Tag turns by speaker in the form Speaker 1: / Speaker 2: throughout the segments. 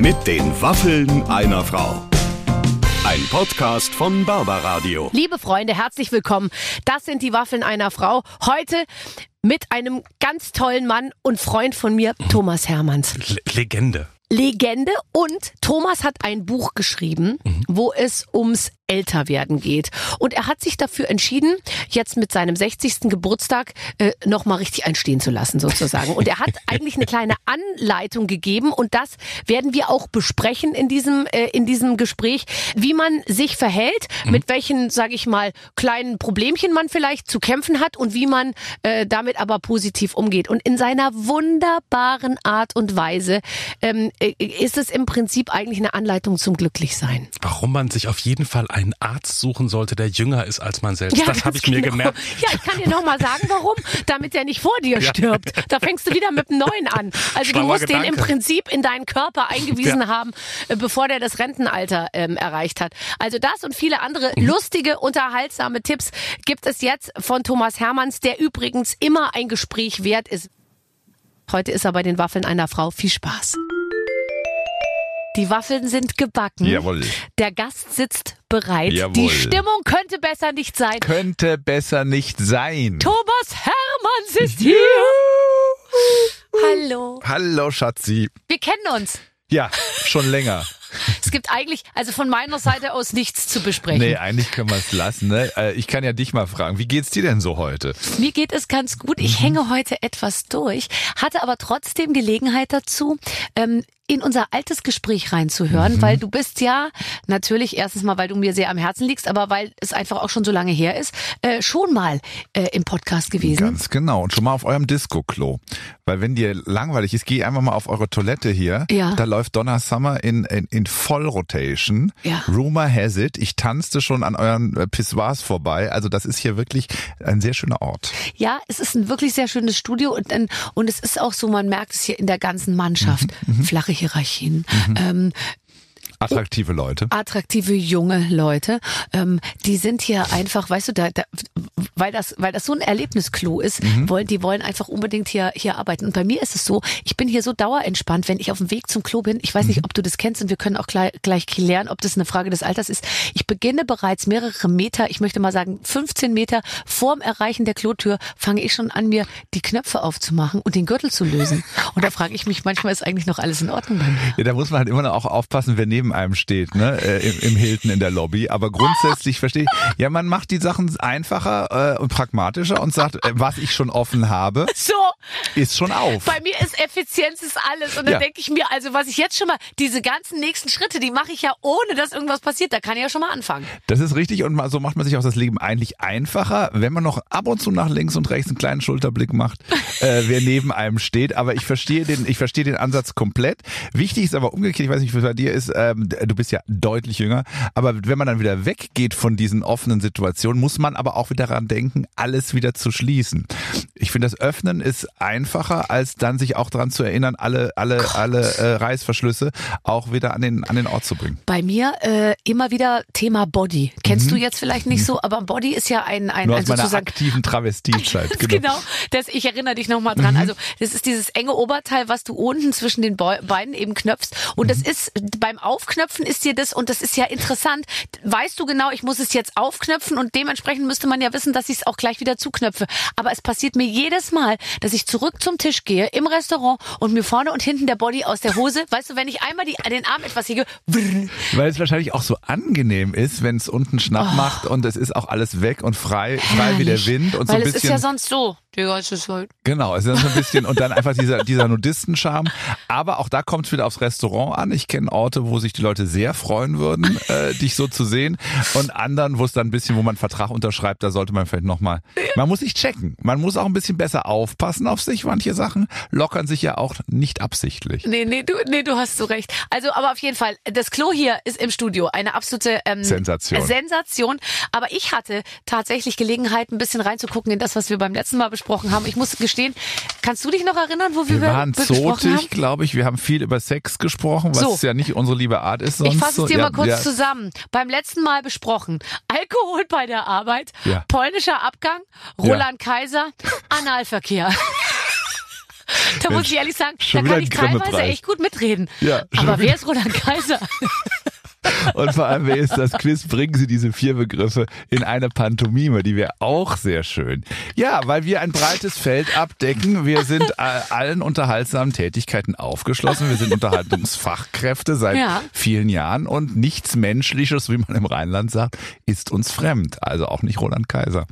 Speaker 1: Mit den Waffeln einer Frau. Ein Podcast von Barbaradio.
Speaker 2: Liebe Freunde, herzlich willkommen. Das sind die Waffeln einer Frau. Heute mit einem ganz tollen Mann und Freund von mir, Thomas Hermanns.
Speaker 3: Le Legende.
Speaker 2: Legende und Thomas hat ein Buch geschrieben, wo es ums Älterwerden geht. Und er hat sich dafür entschieden, jetzt mit seinem 60. Geburtstag äh, nochmal richtig einstehen zu lassen, sozusagen. Und er hat eigentlich eine kleine Anleitung gegeben und das werden wir auch besprechen in diesem, äh, in diesem Gespräch, wie man sich verhält, mit welchen, sage ich mal, kleinen Problemchen man vielleicht zu kämpfen hat und wie man äh, damit aber positiv umgeht. Und in seiner wunderbaren Art und Weise ähm, äh, ist es im Prinzip eigentlich eine Anleitung zum Glücklichsein.
Speaker 3: Warum man sich auf jeden Fall einen Arzt suchen sollte, der jünger ist als man selbst. das
Speaker 2: ganz
Speaker 3: habe ich mir
Speaker 2: genau.
Speaker 3: gemerkt.
Speaker 2: Ja, ich kann dir noch mal sagen, warum. Damit er nicht vor dir stirbt. Da fängst du wieder mit dem Neuen an. Also du
Speaker 3: Schlauer
Speaker 2: musst den im
Speaker 3: Gedanke.
Speaker 2: Prinzip in deinen Körper eingewiesen
Speaker 3: Ja.
Speaker 2: haben, äh, bevor der das Rentenalter ähm, erreicht hat. Also das und viele andere
Speaker 3: Mhm.
Speaker 2: lustige, unterhaltsame Tipps gibt es jetzt von Thomas Hermanns, der übrigens immer ein Gespräch wert ist. Heute ist er bei den Waffeln einer Frau. Viel Spaß. Die Waffeln sind gebacken.
Speaker 4: Jawohl.
Speaker 2: Der Gast sitzt bereit.
Speaker 4: Jawohl.
Speaker 2: Die Stimmung könnte besser nicht sein.
Speaker 4: Könnte besser nicht sein.
Speaker 2: Thomas Hermanns ist hier. Hallo.
Speaker 4: Hallo Schatzi.
Speaker 2: Wir kennen uns.
Speaker 4: Ja, schon länger.
Speaker 2: Es gibt eigentlich, also von meiner Seite aus nichts zu besprechen.
Speaker 4: Nee, eigentlich können wir es lassen. Ne? Äh, Ich kann ja dich mal fragen, wie geht's dir denn so heute?
Speaker 2: Mir geht es ganz gut. Ich hänge heute etwas durch, hatte aber trotzdem Gelegenheit dazu, ähm, in unser altes Gespräch reinzuhören, weil du bist ja natürlich erstens mal, weil du mir sehr am Herzen liegst, aber weil es einfach auch schon so lange her ist, äh, schon mal äh, im Podcast gewesen.
Speaker 4: Ganz genau. Und schon mal auf eurem Disco-Klo. Weil wenn dir langweilig ist, geh einfach mal auf eure Toilette hier.
Speaker 2: Ja.
Speaker 4: Da läuft Donna Summer in, in, in Vollrotation.
Speaker 2: Ja.
Speaker 4: Rumor has it. Ich tanzte schon an euren äh, Pissoirs vorbei. Also das ist hier wirklich ein sehr schöner Ort.
Speaker 2: Ja, es ist ein wirklich sehr schönes Studio und, dann- und es ist auch so, man merkt es hier in der ganzen Mannschaft. Flache Hierarchien. Ähm,
Speaker 4: Attraktive Leute.
Speaker 2: attraktive junge Leute, ähm, die sind hier einfach, weißt du, da, da weil das, weil das so ein Erlebnisklo ist, wollen, die wollen einfach unbedingt hier, hier arbeiten. Und bei mir ist es so, ich bin hier so dauerentspannt, wenn ich auf dem Weg zum Klo bin. Ich weiß nicht, ob du das kennst und wir können auch gleich, gleich klären, ob das eine Frage des Alters ist. Ich beginne bereits mehrere Meter, ich möchte mal sagen 15 Meter vorm Erreichen der Klotür, fange ich schon an, mir die Knöpfe aufzumachen und den Gürtel zu lösen. Und da frage ich mich, manchmal ist eigentlich noch alles in Ordnung bei mir.
Speaker 4: Ja, da muss man halt immer noch auch aufpassen, wer neben einem steht, ne, äh, im, im Hilton in der Lobby. Aber grundsätzlich verstehe ich, ja, man macht die Sachen einfacher äh, und pragmatischer und sagt, äh, was ich schon offen habe,
Speaker 2: So,
Speaker 4: ist schon auf.
Speaker 2: Bei mir ist Effizienz ist alles. Und dann
Speaker 4: Ja.
Speaker 2: denke ich mir, also was ich jetzt schon mal, diese ganzen nächsten Schritte, die mache ich ja ohne, dass irgendwas passiert. Da kann ich ja schon mal anfangen.
Speaker 4: Das ist richtig und so macht man sich auch das Leben eigentlich einfacher, wenn man noch ab und zu nach links und rechts einen kleinen Schulterblick macht, äh, wer neben einem steht. Aber ich verstehe den, ich verstehe den Ansatz komplett. Wichtig ist aber umgekehrt, ich weiß nicht, wie es bei dir ist, ähm, du bist ja deutlich jünger, aber wenn man dann wieder weggeht von diesen offenen Situationen, muss man aber auch wieder daran denken, alles wieder zu schließen. Ich finde, das Öffnen ist einfacher, als dann sich auch daran zu erinnern, alle, alle, alle äh, Reißverschlüsse auch wieder an den, an den Ort zu bringen.
Speaker 2: Bei mir äh, immer wieder Thema Body. Kennst du jetzt vielleicht nicht so, aber Body ist ja ein, ein,
Speaker 4: Nur
Speaker 2: ein
Speaker 4: aus meiner
Speaker 2: sozusagen
Speaker 4: aktiven Travestiezeit.
Speaker 2: Genau. das, ich erinnere dich nochmal dran. Also das ist dieses enge Oberteil, was du unten zwischen den Beinen eben knöpfst. Und das ist beim Aufknöpfen ist dir das, und das ist ja interessant, weißt du genau, ich muss es jetzt aufknöpfen und dementsprechend müsste man ja wissen, dass ich es auch gleich wieder zuknöpfe. Aber es passiert mir jedes Mal, dass ich zurück zum Tisch gehe im Restaurant und mir vorne und hinten der Body aus der Hose, weißt du, wenn ich einmal die, den Arm etwas hege,
Speaker 4: Weil es wahrscheinlich auch so angenehm ist, wenn es unten Schnapp macht und es ist auch alles weg und frei, frei wie der
Speaker 2: herrlich.
Speaker 4: Wind und
Speaker 2: Weil
Speaker 4: so ein
Speaker 2: es ist ja sonst so. Es ist halt.
Speaker 4: Genau, es ist so ein bisschen und dann einfach dieser, dieser Nudistenscharme. Aber auch da kommt es wieder aufs Restaurant an. Ich kenne Orte, wo sich die Leute sehr freuen würden, äh, dich so zu sehen. Und anderen, wo es dann ein bisschen, wo man einen Vertrag unterschreibt, da sollte man vielleicht nochmal. Man muss sich checken. Man muss auch ein bisschen besser aufpassen auf sich. Manche Sachen lockern sich ja auch nicht absichtlich.
Speaker 2: Nee, nee, du, nee, du hast so recht. Also, aber auf jeden Fall, das Klo hier ist im Studio eine absolute ähm,
Speaker 4: Sensation.
Speaker 2: Sensation. Aber ich hatte tatsächlich Gelegenheit, ein bisschen reinzugucken in das, was wir beim letzten Mal besprochen haben. Ich muss gestehen, kannst du dich noch erinnern, wo wir,
Speaker 4: Wir waren
Speaker 2: besprochen
Speaker 4: zotig, glaube ich. Wir haben viel über Sex gesprochen, was
Speaker 2: So.
Speaker 4: ja nicht unsere liebe Art ist. Sonst
Speaker 2: Ich fasse
Speaker 4: so.
Speaker 2: es dir
Speaker 4: ja,
Speaker 2: mal kurz
Speaker 4: ja.
Speaker 2: zusammen. Beim letzten Mal besprochen. Alkohol bei der Arbeit,
Speaker 4: Ja.
Speaker 2: polnischer Abgang, Roland Kaiser, Analverkehr. Da muss ich ehrlich sagen, da
Speaker 4: schon
Speaker 2: kann ich teilweise echt gut mitreden.
Speaker 4: Ja,
Speaker 2: Aber wer ist Roland Kaiser?
Speaker 4: Und vor allem, wer ist das Quiz? Bringen Sie diese vier Begriffe in eine Pantomime, die wäre auch sehr schön. Ja, weil wir ein breites Feld abdecken. Wir sind allen unterhaltsamen Tätigkeiten aufgeschlossen. Wir sind Unterhaltungsfachkräfte seit
Speaker 2: Ja.
Speaker 4: vielen Jahren und nichts Menschliches, wie man im Rheinland sagt, ist uns fremd. Also auch nicht Roland Kaiser.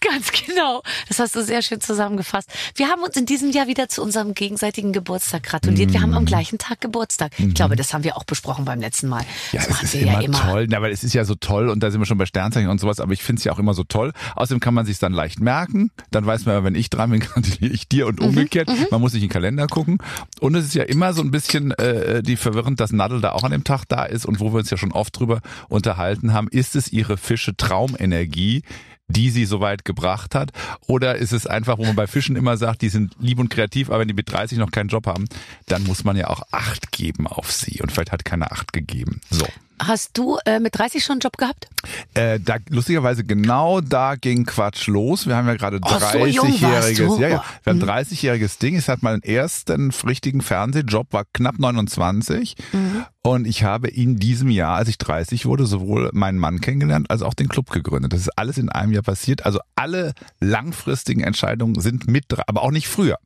Speaker 2: Ganz genau. Das hast du sehr schön zusammengefasst. Wir haben uns in diesem Jahr wieder zu unserem gegenseitigen Geburtstag gratuliert. Wir haben am gleichen Tag Geburtstag. Ich glaube, das haben wir auch besprochen beim letzten Mal.
Speaker 4: Mhm. Ja,
Speaker 2: das
Speaker 4: es ist immer,
Speaker 2: ja immer.
Speaker 4: toll. Na, weil es ist ja so toll und da sind wir schon bei Sternzeichen und sowas, aber ich finde es ja auch immer so toll. Außerdem kann man sich dann leicht merken. Dann weiß man, wenn ich dran bin, gratuliere ich dir
Speaker 2: Mhm,
Speaker 4: und umgekehrt. Man muss nicht in den Kalender gucken. Und es ist ja immer so ein bisschen äh, die verwirrend, dass Nadel da auch an dem Tag da ist und wo wir uns ja schon oft drüber unterhalten haben. Ist es ihre Fische Traumenergie? Die sie so weit gebracht hat? Oder ist es einfach, wo man bei Fischen immer sagt, die sind lieb und kreativ, aber wenn die mit 30 noch keinen Job haben, dann muss man ja auch Acht geben auf sie. Und vielleicht hat keiner Acht gegeben. So.
Speaker 2: Hast du äh, mit 30 schon einen Job gehabt?
Speaker 4: Äh, da, lustigerweise genau da ging Quatsch los. Wir haben ja gerade
Speaker 2: Oh, so jung warst
Speaker 4: 30-jähriges,
Speaker 2: du.
Speaker 4: ja, ja, wir haben
Speaker 2: Mhm.
Speaker 4: 30-jähriges Ding. Ich hatte meinen ersten richtigen Fernsehjob, war knapp 29.
Speaker 2: Mhm.
Speaker 4: Und ich habe in diesem Jahr, als ich 30 wurde, sowohl meinen Mann kennengelernt, als auch den Club gegründet. Das ist alles in einem Jahr passiert. Also alle langfristigen Entscheidungen sind mit, aber auch nicht früher.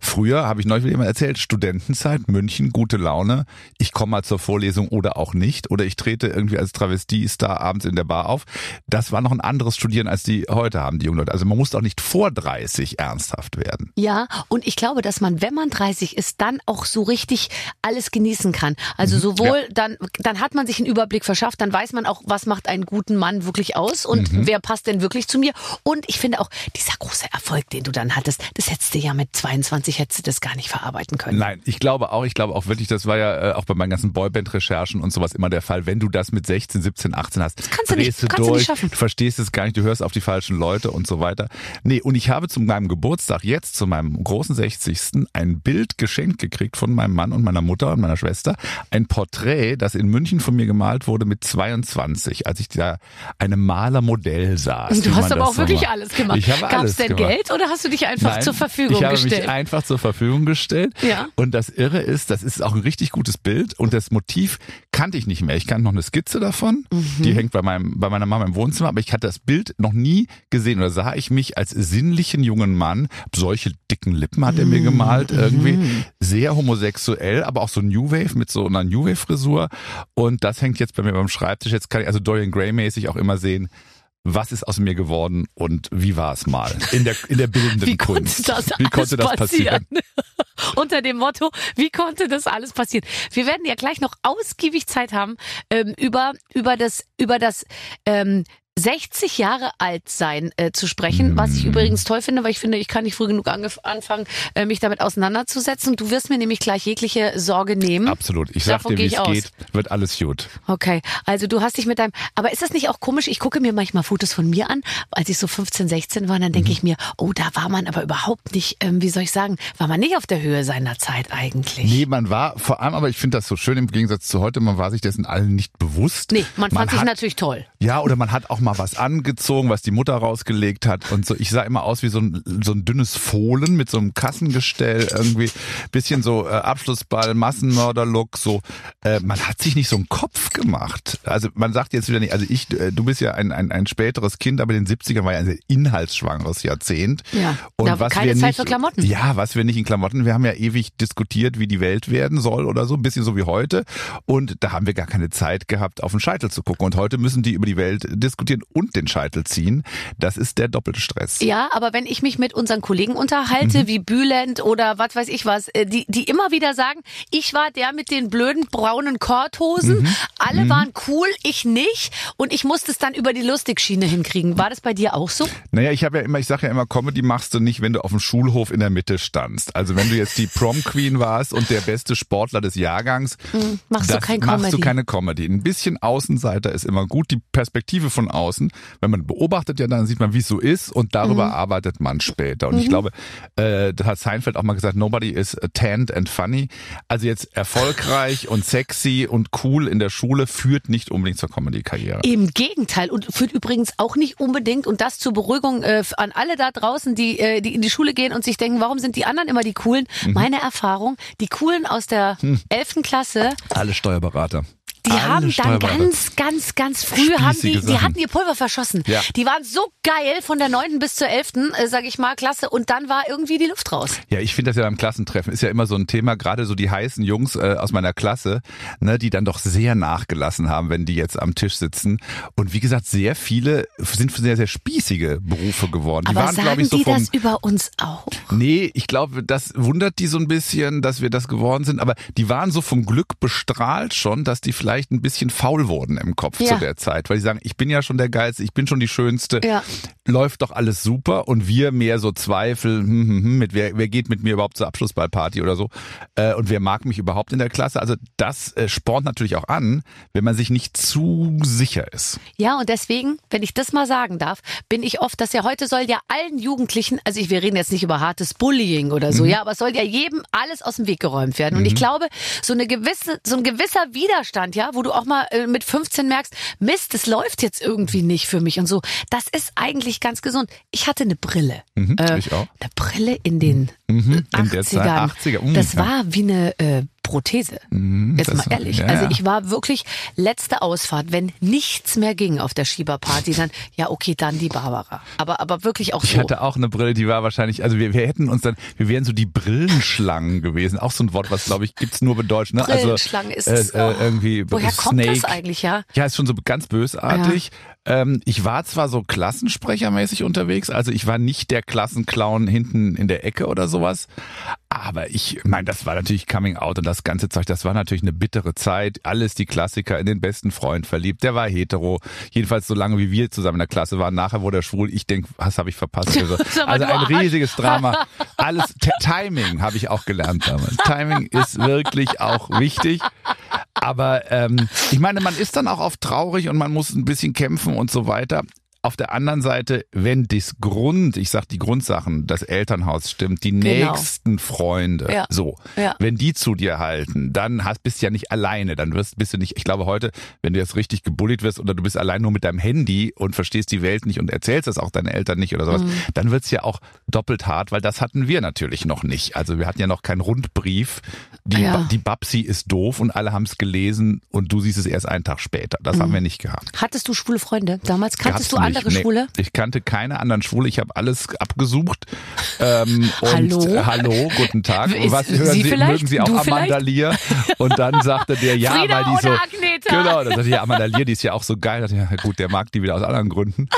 Speaker 4: Früher habe ich neulich wieder jemand erzählt, Studentenzeit, München, gute Laune. Ich komme mal zur Vorlesung oder auch nicht. Oder ich trete irgendwie als Travestie-Star abends in der Bar auf. Das war noch ein anderes Studieren, als die heute haben, die jungen Leute. Also man muss auch nicht vor 30 ernsthaft werden.
Speaker 2: Ja, und ich glaube, dass man, wenn man 30 ist, dann auch so richtig alles genießen kann.
Speaker 4: Mhm.
Speaker 2: Also sowohl dann, dann hat man sich einen Überblick verschafft, dann weiß man auch, was macht einen guten Mann wirklich aus und
Speaker 4: Mhm.
Speaker 2: wer passt denn wirklich zu mir. Und ich finde auch, dieser große Erfolg, den du dann hattest, das hättest du ja mit 22 hättest du das gar nicht verarbeiten können.
Speaker 4: Nein, ich glaube auch, ich glaube auch wirklich, das war ja äh, auch bei meinen ganzen Boyband-Recherchen und sowas immer der Fall. Wenn du das mit 16, 17, 18 hast,
Speaker 2: kannst du nicht-
Speaker 4: du
Speaker 2: kannst du
Speaker 4: durch,
Speaker 2: nicht schaffen.
Speaker 4: du verstehst es gar nicht, du hörst auf die falschen Leute und so weiter. Nee, und ich habe zu meinem Geburtstag, jetzt zu meinem großen 60. ein Bild geschenkt gekriegt von meinem Mann und meiner Mutter und meiner Schwester. Ein Porträt, das in München von mir gemalt wurde mit 22, als ich da einem Malermodell saß. wie
Speaker 2: Du hast aber
Speaker 4: das
Speaker 2: auch
Speaker 4: so
Speaker 2: wirklich
Speaker 4: macht.
Speaker 2: alles gemacht.
Speaker 4: Ich habe
Speaker 2: Gab
Speaker 4: alles
Speaker 2: es denn
Speaker 4: gemacht.
Speaker 2: Geld oder hast du dich einfach
Speaker 4: Nein,
Speaker 2: zur Verfügung
Speaker 4: ich habe
Speaker 2: gestellt?
Speaker 4: mich einfach zur Verfügung gestellt.
Speaker 2: Ja.
Speaker 4: Und das Irre ist, das ist auch ein richtig gutes Bild und das Motiv kannte ich nicht mehr. Ich kannte noch eine Skizze davon, die
Speaker 2: Mhm.
Speaker 4: hängt bei meinem bei meiner Mama im Wohnzimmer, aber ich hatte das Bild noch nie gesehen oder sah ich mich als sinnlichen jungen Mann. Solche dicken Lippen hat er mir
Speaker 2: Mhm.
Speaker 4: gemalt irgendwie, sehr homosexuell, aber auch so New Wave mit so einer New Wave Frisur und das hängt jetzt bei mir beim Schreibtisch. Jetzt kann ich also Dorian Gray mäßig auch immer sehen. Was ist aus mir geworden und wie war es mal in der in der bildenden
Speaker 2: Wie konnte
Speaker 4: Kunst?
Speaker 2: das
Speaker 4: wie konnte
Speaker 2: alles
Speaker 4: das passieren?
Speaker 2: Unter dem Motto, wie konnte das alles passieren? Wir werden ja gleich noch ausgiebig Zeit haben, ähm, über, über das, über das, ähm, 60 Jahre alt sein äh, zu sprechen, was ich übrigens toll finde, weil ich finde, ich kann nicht früh genug anfangen, äh, mich damit auseinanderzusetzen. Du wirst mir nämlich gleich jegliche Sorge nehmen.
Speaker 4: Absolut. Ich sag
Speaker 2: Davon
Speaker 4: dir, wie es geht, wird alles gut.
Speaker 2: Okay, also du hast dich mit deinem, aber ist das nicht auch komisch? Ich gucke mir manchmal Fotos von mir an, als ich so 15, 16 war, dann denke
Speaker 4: Mhm.
Speaker 2: ich mir, oh, da war man aber überhaupt nicht, ähm, wie soll ich sagen, war man nicht auf der Höhe seiner Zeit eigentlich.
Speaker 4: Nee, man war vor allem, aber ich finde das so schön im Gegensatz zu heute, man war sich dessen allen nicht bewusst.
Speaker 2: Nee, man fand sich
Speaker 4: hat,
Speaker 2: natürlich toll.
Speaker 4: Ja, oder man hat auch mal was angezogen, was die Mutter rausgelegt hat und so. Ich sah immer aus wie so ein, so ein dünnes Fohlen mit so einem Kassengestell irgendwie. Bisschen so äh, Abschlussball, Massenmörder-Look, so. Äh, man hat sich nicht so einen Kopf gemacht. Also man sagt jetzt wieder nicht, also ich, äh, du bist ja ein, ein, ein späteres Kind, aber in den 70ern war ja ein sehr inhaltsschwangeres Jahrzehnt.
Speaker 2: Ja,
Speaker 4: und
Speaker 2: da war
Speaker 4: was
Speaker 2: keine
Speaker 4: wir
Speaker 2: Zeit
Speaker 4: nicht,
Speaker 2: für Klamotten.
Speaker 4: Ja, was wir nicht in Klamotten, wir haben ja ewig diskutiert, wie die Welt werden soll oder so, ein bisschen so wie heute. Und da haben wir gar keine Zeit gehabt, auf den Scheitel zu gucken. Und heute müssen die über die Welt diskutieren und den Scheitel ziehen. Das ist der doppelte Stress.
Speaker 2: Ja, aber wenn ich mich mit unseren Kollegen unterhalte,
Speaker 4: Mhm.
Speaker 2: wie Bülent oder was weiß ich was, äh, die, die immer wieder sagen, ich war der mit den blöden braunen Korthosen,
Speaker 4: Mhm.
Speaker 2: alle waren cool, ich nicht und ich musste es dann über die Lustigschiene hinkriegen. War das bei dir auch so?
Speaker 4: Naja, ich habe ja immer, ich sage ja immer, Comedy machst du nicht, wenn du auf dem Schulhof in der Mitte standst. Also wenn du jetzt die Prom Queen warst und der beste Sportler des Jahrgangs,
Speaker 2: machst du kein
Speaker 4: machst du keine Comedy. Ein bisschen Außenseiter ist immer gut. Die Perspektive von außen. Wenn man beobachtet ja, dann sieht man, wie es so ist und darüber arbeitet man später. Und ich glaube, äh, da hat Seinfeld auch mal gesagt, nobody is tanned and funny. Also jetzt erfolgreich und sexy und cool in der Schule führt nicht unbedingt zur Comedy-Karriere.
Speaker 2: Im Gegenteil und führt übrigens auch nicht unbedingt und das zur Beruhigung äh, an alle da draußen, die, äh, die in die Schule gehen und sich denken, warum sind die anderen immer die coolen? Meine Erfahrung, die coolen aus der elften Klasse,
Speaker 4: Alle Steuerberater.
Speaker 2: Die
Speaker 4: Alle
Speaker 2: haben dann ganz, ganz, ganz früh haben die, die hatten ihr Pulver verschossen.
Speaker 4: Ja.
Speaker 2: Die waren so geil von der neunten bis zur elften, äh, sag ich mal, Klasse und dann war irgendwie die Luft raus.
Speaker 4: Ja, ich finde das ja beim Klassentreffen ist ja immer so ein Thema, gerade so die heißen Jungs äh, aus meiner Klasse, ne, die dann doch sehr nachgelassen haben, wenn die jetzt am Tisch sitzen. Und wie gesagt, sehr viele sind für sehr, sehr spießige Berufe geworden. Die
Speaker 2: Aber
Speaker 4: waren,
Speaker 2: sagen
Speaker 4: glaube ich, so
Speaker 2: die
Speaker 4: vom.
Speaker 2: das über uns auch?
Speaker 4: Nee, ich glaube, das wundert die so ein bisschen, dass wir das geworden sind. Aber die waren so vom Glück bestrahlt schon, dass die vielleicht ein bisschen faul wurden im Kopf
Speaker 2: Ja.
Speaker 4: zu der Zeit. Weil die sagen, ich bin ja schon der Geilste, ich bin schon die Schönste.
Speaker 2: Ja.
Speaker 4: Läuft doch alles super. Und wir mehr so Zweifel, hm, hm, hm, mit wer, wer geht mit mir überhaupt zur Abschlussballparty oder so. Äh, und wer mag mich überhaupt in der Klasse. Also das äh, spornt natürlich auch an, wenn man sich nicht zu sicher ist.
Speaker 2: Ja, und deswegen, wenn ich das mal sagen darf, bin ich oft, dass ja heute soll ja allen Jugendlichen, also ich, wir reden jetzt nicht über hartes Bullying oder so, ja, aber es soll ja jedem alles aus dem Weg geräumt werden. Und ich glaube, so eine gewisse, so ein gewisser Widerstand, ja, wo du auch mal äh, mit 15 merkst, Mist, es läuft jetzt irgendwie nicht für mich und so, das ist eigentlich ganz gesund. Ich hatte eine Brille.
Speaker 4: Mhm,
Speaker 2: Äh,
Speaker 4: ich auch.
Speaker 2: Eine Brille in den
Speaker 4: Mhm, in
Speaker 2: 80ern.
Speaker 4: der Zeit, 80er, mm,
Speaker 2: das
Speaker 4: ja.
Speaker 2: war wie eine äh, Prothese. Jetzt
Speaker 4: das
Speaker 2: mal
Speaker 4: war-
Speaker 2: ehrlich.
Speaker 4: ja,
Speaker 2: also
Speaker 4: ja.
Speaker 2: ich war wirklich letzte Ausfahrt, wenn nichts mehr ging auf der Schieberparty, dann ja okay, dann die Barbara. Aber aber wirklich auch
Speaker 4: Ich
Speaker 2: so.
Speaker 4: hatte auch eine Brille, die war wahrscheinlich, also wir, wir hätten uns dann, wir wären so die Brillenschlangen gewesen. Auch so ein Wort, was glaube ich gibt's nur bei Deutsch. Ne?
Speaker 2: Brillenschlange ist
Speaker 4: äh,
Speaker 2: es.
Speaker 4: äh, irgendwie
Speaker 2: Woher kommt
Speaker 4: Snake.
Speaker 2: das eigentlich, ja?
Speaker 4: Ja, ist schon so ganz bösartig. Ähm, ich war zwar so Klassensprechermäßig unterwegs, also ich war nicht der Klassenclown hinten in der Ecke oder sowas, aber ich meine, das war natürlich Coming Out und das ganze Zeug, das war natürlich eine bittere Zeit. Alles die Klassiker in den besten Freund verliebt, der war hetero, jedenfalls so lange wie wir zusammen in der Klasse waren. Nachher wurde er schwul, ich denk, was habe ich verpasst? Also, also ein riesiges Drama. Alles Timing habe ich auch gelernt damals. Timing ist wirklich auch wichtig. Aber ähm, ich meine, man ist dann auch oft traurig und man muss ein bisschen kämpfen und so weiter. Auf der anderen Seite, wenn das Grund, ich sag die Grundsachen, das Elternhaus stimmt, die
Speaker 2: Genau.
Speaker 4: nächsten Freunde,
Speaker 2: Ja.
Speaker 4: so,
Speaker 2: Ja.
Speaker 4: wenn die zu dir halten, dann hast, bist du ja nicht alleine, dann wirst, bist du nicht, ich glaube heute, wenn du jetzt richtig gebullied wirst oder du bist allein nur mit deinem Handy und verstehst die Welt nicht und erzählst das auch deinen Eltern nicht oder sowas,
Speaker 2: Mhm.
Speaker 4: dann wird's ja auch doppelt hart, weil das hatten wir natürlich noch nicht. Also wir hatten ja noch keinen Rundbrief, die,
Speaker 2: Ja.
Speaker 4: Die Babsi ist doof und alle haben's gelesen und du siehst es erst einen Tag später. Das haben wir nicht gehabt.
Speaker 2: Hattest du schwule Freunde damals? Kanntest
Speaker 4: Gab's
Speaker 2: du
Speaker 4: nicht.
Speaker 2: Andere
Speaker 4: Nee.
Speaker 2: Schwule?
Speaker 4: Ich kannte keine anderen Schwule. Ich habe alles abgesucht. Ähm, und
Speaker 2: Hallo?
Speaker 4: hallo, guten Tag.
Speaker 2: Ist
Speaker 4: Was
Speaker 2: sie
Speaker 4: hören Sie,
Speaker 2: vielleicht?
Speaker 4: mögen Sie auch
Speaker 2: Du
Speaker 4: Amanda Lear? Und dann sagte der ja,
Speaker 2: Frieda
Speaker 4: weil die so
Speaker 2: Agneta?
Speaker 4: Genau, dann sagte ja Amanda Lear, die ist ja auch so geil. Da dachte ich, Ja, gut, der mag die wieder aus anderen Gründen.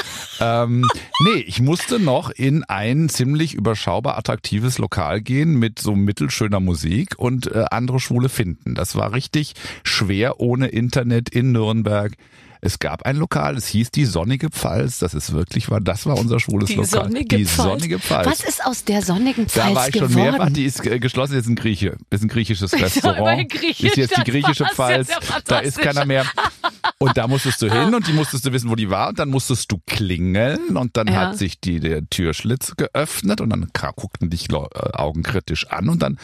Speaker 4: ähm, nee, ich musste noch in ein ziemlich überschaubar attraktives Lokal gehen mit so mittelschöner Musik und äh, andere Schwule finden. Das war richtig schwer ohne Internet in Nürnberg. Es gab ein Lokal, es hieß die Sonnige Pfalz. Das ist wirklich war, das war unser schwules
Speaker 2: Die
Speaker 4: Lokal.
Speaker 2: sonnige
Speaker 4: die
Speaker 2: Pfalz.
Speaker 4: Sonnige Pfalz.
Speaker 2: Was ist aus der sonnigen Pfalz
Speaker 4: Da war ich schon
Speaker 2: geworden?
Speaker 4: mehrfach. Die ist äh, geschlossen, ist ein Grieche. Ist ein griechisches Restaurant.
Speaker 2: griechisch,
Speaker 4: ist jetzt die griechische Pfalz.
Speaker 2: das ist ja
Speaker 4: Da ist keiner mehr. Und da musstest du hin und die musstest du wissen, wo die war. Und dann musstest du klingeln und dann
Speaker 2: Ja.
Speaker 4: hat sich die, der Türschlitz geöffnet und dann guckten dich äh, Augen kritisch an und dann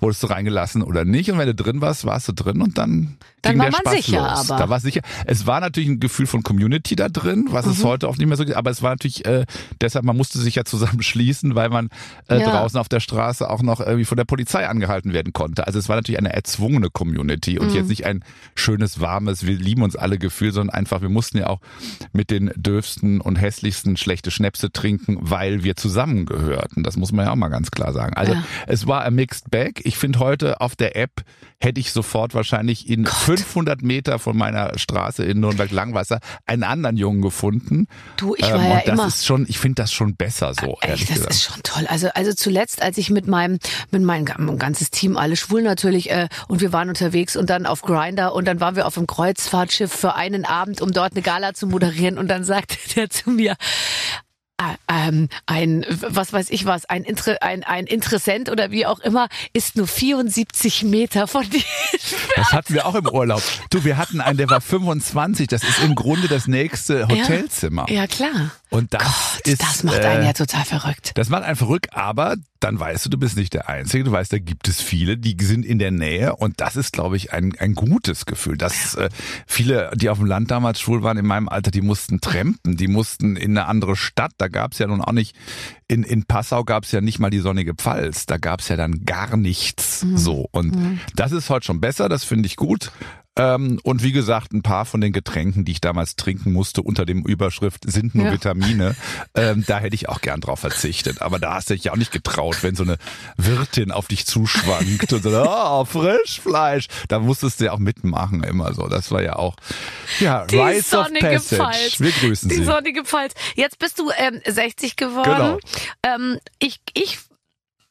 Speaker 4: wurdest du reingelassen oder nicht. Und wenn du drin warst, warst du drin und dann
Speaker 2: Dann
Speaker 4: ging
Speaker 2: war
Speaker 4: der
Speaker 2: man
Speaker 4: Spaß
Speaker 2: sicher,
Speaker 4: los.
Speaker 2: aber.
Speaker 4: Da war sicher. Es war natürlich ein Gefühl von Community da drin, was
Speaker 2: Mhm.
Speaker 4: es heute oft nicht mehr so gibt. Aber es war natürlich äh, deshalb, man musste sich ja zusammenschließen, weil man äh,
Speaker 2: Ja.
Speaker 4: draußen auf der Straße auch noch irgendwie von der Polizei angehalten werden konnte. Also es war natürlich eine erzwungene Community
Speaker 2: Mhm.
Speaker 4: und jetzt nicht ein schönes, warmes, wir lieben uns alle Gefühl, sondern einfach, wir mussten ja auch mit den dürfsten und hässlichsten schlechte Schnäpse trinken, weil wir zusammengehörten. Das muss man ja auch mal ganz klar sagen. Also
Speaker 2: Ja.
Speaker 4: es war a mixed bag. Ich finde heute auf der App hätte ich sofort wahrscheinlich in 500 Meter von meiner Straße in Nürnberg-Langwasser einen anderen Jungen gefunden.
Speaker 2: Du, ich war
Speaker 4: Ähm,
Speaker 2: ja
Speaker 4: und das
Speaker 2: immer-
Speaker 4: ist schon, ich finde das schon besser so, ehrlich
Speaker 2: Echt, das
Speaker 4: gesagt.
Speaker 2: ist schon toll. Also, also zuletzt, als ich mit meinem, mit meinem mein ganzes Team, alle schwul natürlich, äh, und wir waren unterwegs und dann auf Grinder und dann waren wir auf einem Kreuzfahrtschiff für einen Abend, um dort eine Gala zu moderieren und dann sagte der zu mir, ähm, ein, was weiß ich was, ein, Inter ein, ein Interessent oder wie auch immer, ist nur 74 Meter von dir.
Speaker 4: Das hatten wir auch im Urlaub. Du, wir hatten einen, der war 25. Das ist im Grunde das nächste Hotelzimmer.
Speaker 2: Ja, klar.
Speaker 4: Und das
Speaker 2: Gott,
Speaker 4: ist.
Speaker 2: das macht einen
Speaker 4: äh,
Speaker 2: ja total verrückt.
Speaker 4: Das macht einen verrückt, aber dann weißt du, du bist nicht der Einzige. Du weißt, da gibt es viele, die sind in der Nähe und das ist, glaube ich, ein, ein gutes Gefühl. Dass äh, viele, die auf dem Land damals schwul waren in meinem Alter, die mussten trampen, die mussten in eine andere Stadt. Da gab es ja nun auch nicht, in, in Passau gab es ja nicht mal die sonnige Pfalz. Da gab es ja dann gar nichts so. Und das ist heute schon besser, das finde ich gut. Ähm, und wie gesagt, ein paar von den Getränken, die ich damals trinken musste, unter dem Überschrift sind nur
Speaker 2: Ja.
Speaker 4: Vitamine, ähm, da hätte ich auch gern drauf verzichtet. Aber da hast du dich ja auch nicht getraut, wenn so eine Wirtin auf dich zuschwankt und so, oh, Frischfleisch. Da musstest du ja auch mitmachen immer so. Das war ja auch, ja,
Speaker 2: Die
Speaker 4: of
Speaker 2: sonnige
Speaker 4: Passage.
Speaker 2: Pfalz.
Speaker 4: Wir grüßen
Speaker 2: Die
Speaker 4: Sie.
Speaker 2: sonnige Pfalz. Jetzt bist du ähm, 60 geworden.
Speaker 4: Genau.
Speaker 2: Ähm, ich, ich